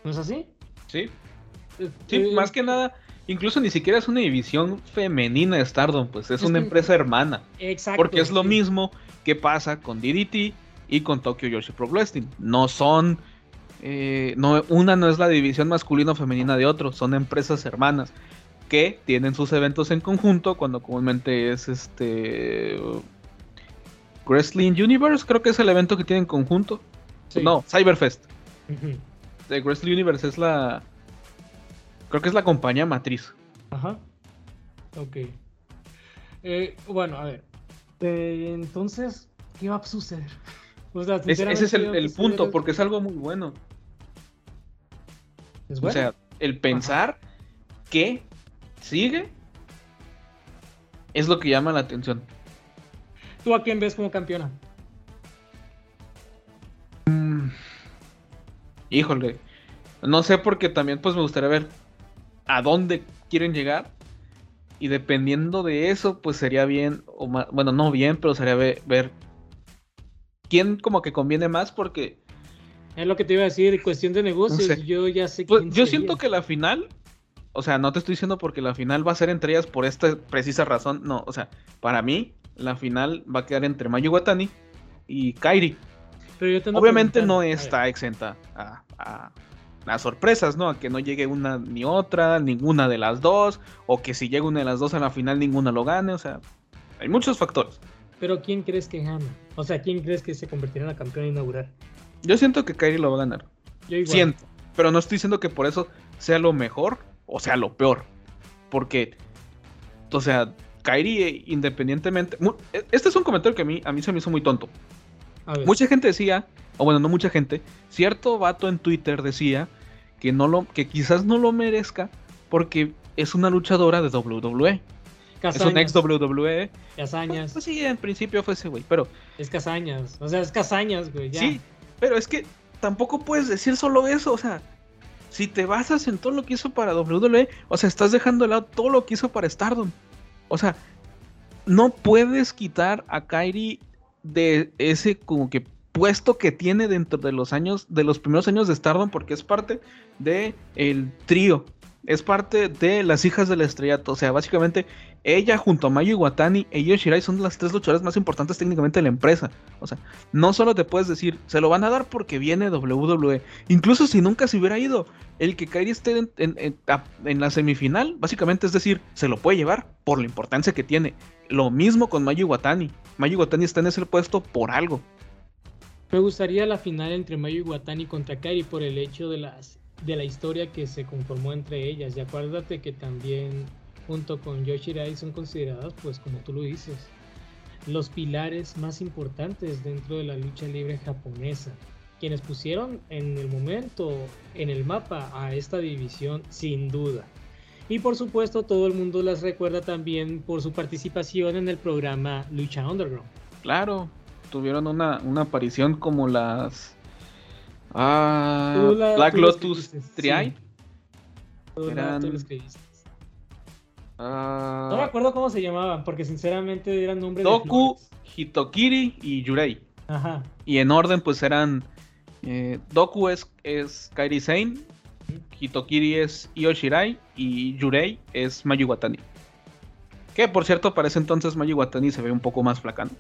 ¿No es así? Sí. Eh, Sí, eh, más que nada, incluso ni siquiera es una división femenina de Stardom, pues es Es una que- empresa hermana. Exacto. Porque es lo mismo que pasa con DDT y con Tokyo Yoshi Pro Wrestling. No son. Eh, no, una no es la división masculina o femenina de otro, son empresas hermanas que tienen sus eventos en conjunto cuando comúnmente es este. Wrestling Universe, creo que es el evento que tienen en conjunto. Sí. No, Cyberfest. Wrestling Universe es la. Creo que es la compañía matriz. Ajá. Ok. Eh, bueno, a ver. Eh, entonces, ¿qué va a suceder? O sea, Es- ese es el, punto, porque es algo muy bueno. ¿Es O bueno? sea, el pensar que sigue es lo que llama la atención. ¿Tú a quién ves como campeona? Híjole, no sé porque también pues me gustaría ver a dónde quieren llegar y dependiendo de eso pues sería bien o ma- bueno no bien pero sería ve- ver quién como que conviene más porque Es lo que te iba a decir, cuestión de negocios. sé. Yo ya sé pues, quién yo sería. siento que la final o sea no te estoy diciendo porque la final va a ser entre ellas por esta precisa razón no o sea para mí la final va a quedar entre Mayu Watani y Kairi Pero yo te Obviamente no a está exenta a, a- a sorpresas, ¿no? A que no llegue una ni otra, ninguna de las dos, o que si llega una de las dos a la final ninguna lo gane, o sea, hay muchos factores. Pero ¿quién crees que gana? O sea, ¿quién crees que se convertirá en la campeona inaugural? Yo siento que Kairi lo va a ganar, Yo igual. siento, pero no estoy diciendo que por eso sea lo mejor o sea lo peor, porque, o sea, Kairi eh, independientemente, e- este es un comentario que a mí, a mí se me hizo muy tonto. A ver, Mucha gente decía, o bueno, no mucha gente, cierto vato en Twitter decía que no lo, que quizás no lo merezca porque es una luchadora de WWE. Es un ex Casañas, WWE. Casañas. Pues sí, en principio fue ese güey, pero Es Casañas. O sea, es Casañas, güey. Ya. sí, pero es que tampoco puedes decir solo eso, o sea, si te basas en todo lo que hizo para WWE, o sea, estás dejando de lado todo lo que hizo para Stardom. O sea, no puedes quitar a Kairi de ese como que puesto que tiene dentro de los años, de los primeros años de Stardom, porque es parte de el trío, es parte de las hijas del estrellato, o sea, básicamente ella junto a Mayu Iwatani e Io Shirai son las tres luchadoras más importantes técnicamente de la empresa, o sea, no solo te puedes decir, se lo van a dar porque viene WWE, incluso si nunca se hubiera ido, el que Kairi esté en, la semifinal, básicamente es decir, se lo puede llevar por la importancia que tiene. Lo mismo con Mayu Iwatani. Mayu Iwatani está en ese puesto por algo. Me gustaría la final entre Mayu Iwatani contra Kairi por el hecho de las de la historia que se conformó entre ellas. Y acuérdate que también junto con Yoshirai son consideradas, pues como tú lo dices, los pilares más importantes dentro de la lucha libre japonesa. Quienes pusieron en el momento en el mapa a esta división sin duda. Y por supuesto todo el mundo las recuerda también por su participación en el programa Lucha Underground. Claro, tuvieron una, una aparición como las ah, la- Black Lotus Triai. sí. Eran-. Ah, No me acuerdo cómo se llamaban, porque sinceramente eran nombres Doku, de. Hitokiri y Yurei. Ajá. Y en orden pues eran eh, Doku es, es Kairi Sane, Hitokiri es Io Shirai y Yurei es Mayu Watani. Que por cierto, para ese entonces Mayu Watani se ve un poco más flacano.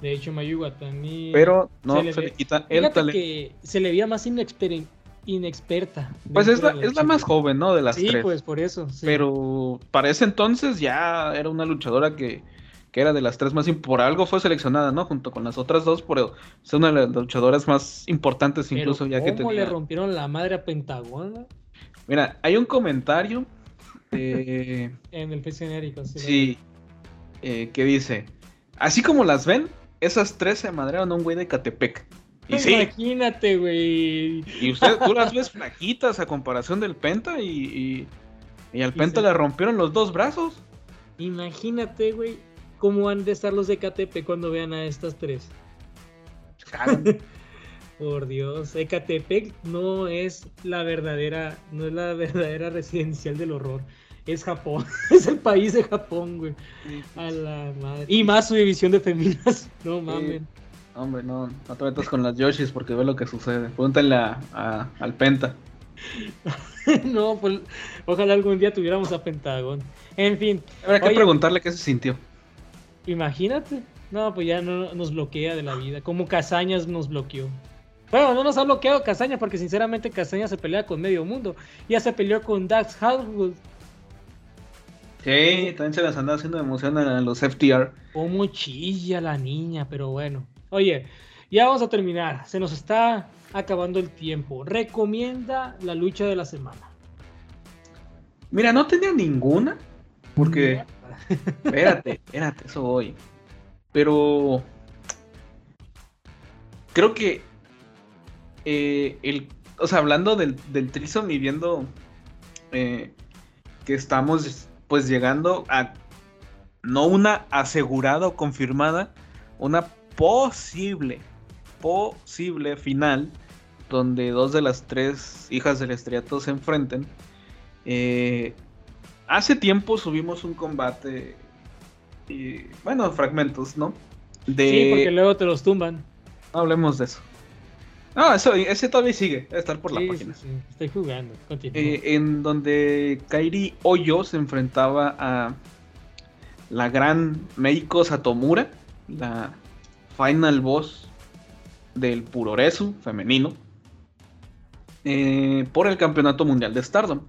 De hecho, Mayu Watani. Pero no se se le ve- quita el talento. que se le veía más inexper- inexperta. Pues es la, es la más joven, ¿no? De las Sí, tres. pues por eso. sí. Pero para ese entonces ya era una luchadora que, que era de las tres más... Por algo fue seleccionada, ¿no? Junto con las otras dos, por ser una de las luchadoras más importantes Pero incluso ya que ¿Cómo tenía... le rompieron la madre a Pentagón Mira, hay un comentario eh, en el PC genérico? sí, eh, que dice... Así como las ven, esas tres se madrearon a un güey de Catepec. Y sí, Imagínate, güey. y usted, tú las ves flaquitas a comparación del Penta y, y, y al Penta le rompieron los dos brazos. Imagínate, güey, cómo han de estar los de KTP cuando vean a estas tres. Por Dios, Ecatepec no es la verdadera, no es la verdadera residencial del horror. Es Japón, es el país de Japón, güey. A la madre. Y más su división de feminas, no mames. Hombre, no, no te metas con las Yoshis porque ve lo que sucede. Pregúntale a- a- al Penta. no, pues ojalá algún día tuviéramos a Pentagón. En fin, Habrá que Oye. preguntarle qué se sintió. imagínate. No, pues ya no nos bloquea de la vida. Como Casañas nos bloqueó. Bueno, no nos ha bloqueado Casañas porque sinceramente Casañas se pelea con medio mundo. Ya se peleó con Dax Hardwood. Sí, también se las anda haciendo emoción a los FTR. Cómo chilla la niña, pero bueno. Oye, ya vamos a terminar. Se nos está acabando el tiempo. Recomienda la lucha de la semana. Mira, no tenía ninguna. Porque, espérate, espérate, eso voy. Pero creo que eh, el, o sea, hablando del, del Trison y viendo eh, que estamos pues llegando a no una asegurada o confirmada, una posible, posible final donde dos de las tres hijas del estriato se enfrenten. Eh, hace tiempo subimos un combate, y, bueno, fragmentos, ¿no? De... Sí, porque luego te los tumban. No hablemos de eso. No, eso, ese todavía sigue, debe estar por Sí, la página. sí, Estoy jugando. Eh, en donde Kairi Oyo se enfrentaba a la gran Meiko Satomura, la final boss del Puroresu femenino, eh, por el campeonato mundial de Stardom.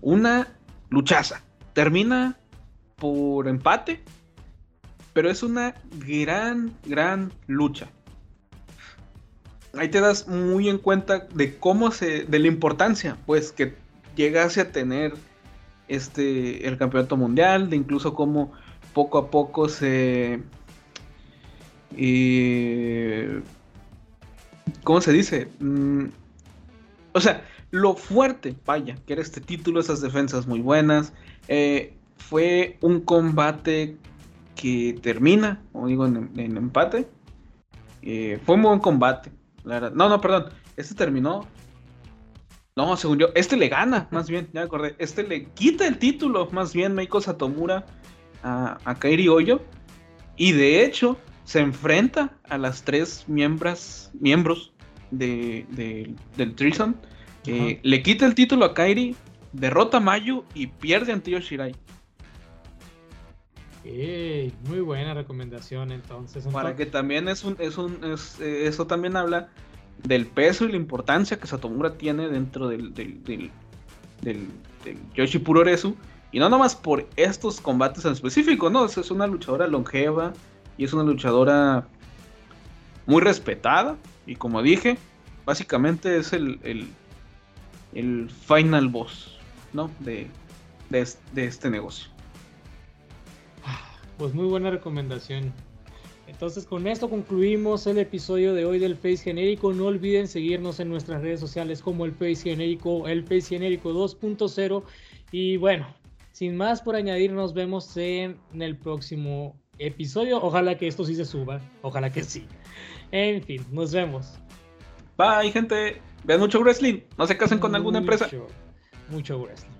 Una luchaza. Termina por empate, pero es una gran, gran lucha ahí te das muy en cuenta de cómo se, de la importancia, pues, que llegase a tener este, el campeonato mundial, de incluso cómo poco a poco se, eh, ¿cómo se dice? Mm, o sea, lo fuerte, vaya, que era este título, esas defensas muy buenas, eh, fue un combate que termina, como digo, en, empate. Eh, fue un buen combate. La. No, no, perdón. Este terminó. No, según yo. Este le gana, más bien. Ya acordé. Este le quita el título, más bien, Meiko Satomura a, a Kairi Oyo. Y de hecho, se enfrenta a las tres miembros, miembros de, de- del Threesome. Eh, Ajá. le quita el título a Kairi, derrota a Mayu y pierde ante Io Shirai. Ey, muy buena recomendación entonces. Para que también es un, es un, es, eh, eso también habla del peso y la importancia que Satomura tiene dentro del, del, del, del, del Yoshi Puroresu. Y no nomás por estos combates en específico, no, es una luchadora longeva y es una luchadora muy respetada. Y como dije, básicamente es el, el, el final boss, ¿no? De, de, de este negocio. Pues muy buena recomendación. Entonces con esto concluimos el episodio de hoy del Face Genérico. No olviden seguirnos en nuestras redes sociales como el Face Genérico, el Face Genérico 2.0. Y bueno, sin más por añadir, nos vemos en el próximo episodio. Ojalá que esto sí se suba. Ojalá que sí. En fin, nos vemos. Bye, gente. Vean mucho wrestling. No se casen con alguna empresa. Mucho, Mucho wrestling.